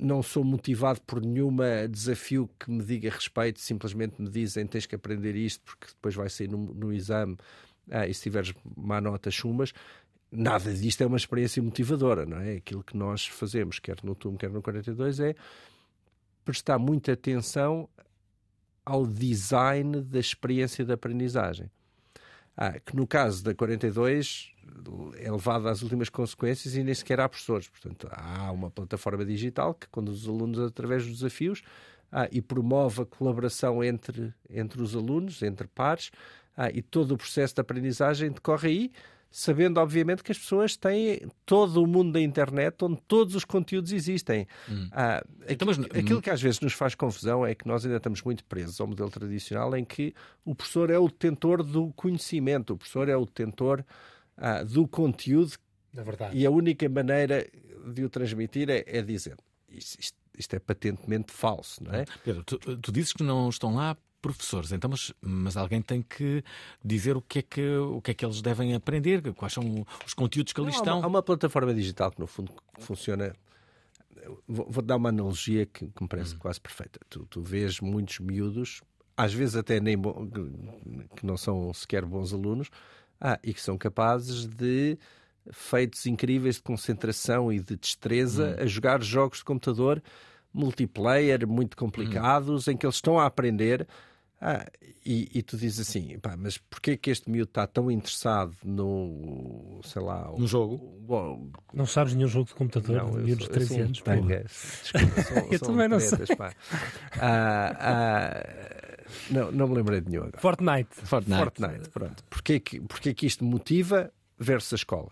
não sou motivado por nenhum desafio que me diga respeito, simplesmente me dizem tens que aprender isto porque depois vai sair no, no exame ah, e se tiveres má nota chumas. Nada disto é uma experiência motivadora, não é? Aquilo que nós fazemos, quer no TUM, quer no 42, é prestar muita atenção ao design da experiência de aprendizagem. Ah, que no caso da 42 é levado às últimas consequências e nem sequer há professores. Portanto, há uma plataforma digital que conduz os alunos através dos desafios ah, e promove a colaboração entre, entre os alunos, entre pares, ah, e todo o processo de aprendizagem decorre aí sabendo, obviamente, que as pessoas têm todo o mundo da internet onde todos os conteúdos existem. Hum. Ah, então, mas, aquilo que às vezes nos faz confusão é que nós ainda estamos muito presos ao modelo tradicional em que o professor é o detentor do conhecimento, o professor é o detentor ah, do conteúdo. É. E a única maneira de o transmitir é, é dizendo isto, isto, isto, é patentemente falso, não é? Pedro, tu, tu dizes que não estão lá professores. Então, mas, mas alguém tem que dizer o que, é que, o que é que eles devem aprender, quais são os conteúdos que ali estão. Há uma, há uma, plataforma digital que, no fundo, funciona. Vou, vou dar uma analogia que, que me parece hum. quase perfeita. Tu, tu vês muitos miúdos, às vezes até nem bo... que não são sequer bons alunos, ah, e que são capazes de feitos incríveis de concentração e de destreza hum. a jogar jogos de computador multiplayer muito complicados hum. em que eles estão a aprender ah, e, e, tu dizes assim, pá, mas porquê que este miúdo está tão interessado no, sei lá... No jogo? Bom, não sabes nenhum jogo de computador não, de miúdos de 13 anos? Desculpa, sou, eu também não sei. Ah, ah, não, não me lembrei de nenhum agora. Fortnite. Fortnite, Fortnite pronto. Porquê que, porquê que isto motiva versus a escola?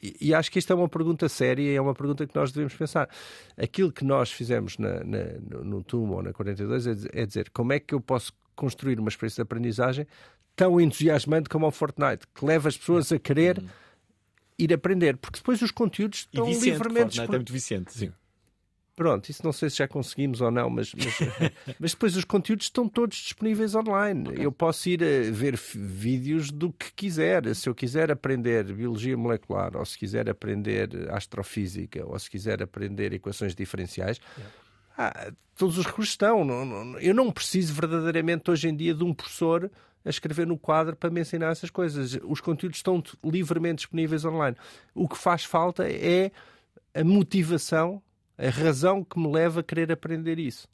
E, acho que isto é uma pergunta séria e é uma pergunta que nós devemos pensar. Aquilo que nós fizemos na, na, no TUM ou na 42 é, é dizer como é que eu posso construir uma experiência de aprendizagem tão entusiasmante como o Fortnite, que leva as pessoas a querer ir aprender, porque depois os conteúdos E estão viciante, livremente Fortnite é muito viciante, sim. Pronto, isso não sei se já conseguimos ou não, mas, mas, mas depois os conteúdos estão todos disponíveis online. Eu posso ir a ver vídeos do que quiser. Se eu quiser aprender biologia molecular, ou se quiser aprender astrofísica, ou se quiser aprender equações diferenciais, ah, todos os recursos estão. Não- não- Eu não preciso verdadeiramente hoje em dia de um professor a escrever no quadro para me ensinar essas coisas. Os conteúdos estão livremente disponíveis online. O que faz falta é a motivação, a razão que me leva a querer aprender isso.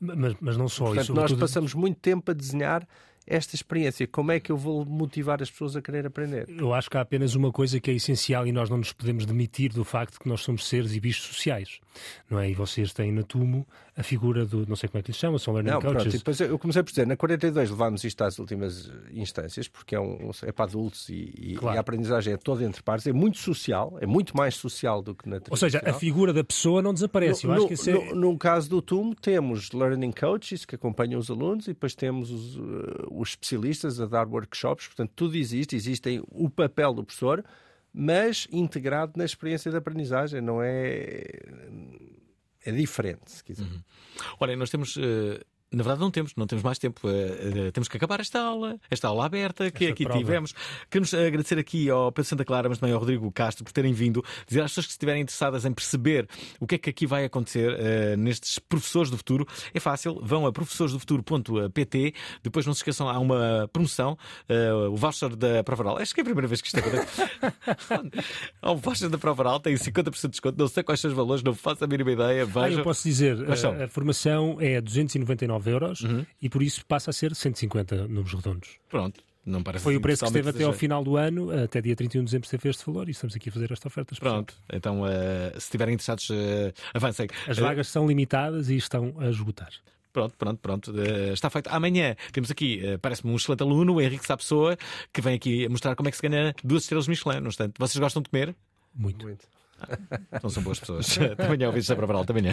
Mas, mas não só Portanto, isso. nós passamos muito tempo a desenhar esta experiência. Como é que eu vou motivar as pessoas a querer aprender? Eu acho que há apenas uma coisa que é essencial e nós não nos podemos demitir do facto de que nós somos seres e bichos sociais, não é? E vocês têm na Tumo a figura do, não sei como é que lhe chama, são learning Não, pronto, coaches. e depois eu comecei por dizer, na 42 levámos isto às últimas instâncias, porque é, um, é para adultos e, Claro. e a aprendizagem é toda entre pares, é muito social, é muito mais social do que na Ou seja, a figura da pessoa não desaparece. No, Eu acho no- que é... no- no caso do TUM, temos learning coaches que acompanham os alunos e depois temos os, uh, os especialistas a dar workshops. Portanto, tudo existe. Existem o papel do professor, mas integrado na experiência de aprendizagem. Não é. É diferente, se quiser. Olha, nós temos. eh, Na verdade, não temos, não temos mais tempo. Eh, eh, temos que acabar esta aula, esta aula aberta que Esta aqui prova. tivemos. Queremos agradecer aqui ao Pedro Santa Clara, mas também ao Rodrigo Castro por terem vindo. Dizer às pessoas que estiverem interessadas em perceber o que é que aqui vai acontecer eh, nestes professores do futuro, é fácil. Vão a professoresdofuturo.pt. Depois não se esqueçam, há uma promoção, o voucher da Prova Oral. Acho que é a primeira vez que isto acontece. Há um voucher da Prova Oral, tem 50% de desconto. Não sei quais são os valores, não faço a mínima ideia. Ah, Vejam. eu posso dizer, a, a formação é 299 euros Uhum. e por isso passa a ser 150 números redondos. Pronto, não parece Foi o preço que esteve até ao final do ano, até dia 31 de dezembro esteve este valor e estamos aqui a fazer esta oferta. Pronto, então eh, se estiverem interessados, eh, avancem. As vagas são limitadas e estão a esgotar. Pronto, pronto, pronto. Eh, está feito. Amanhã temos aqui, eh, parece-me um excelente aluno, o Henrique Sapessoa, que vem aqui mostrar como é que se ganha duas estrelas Michelin. No instante. Vocês gostam de comer? Muito. Não são boas pessoas. Amanhã, ouvintes da Pravaral. Até amanhã.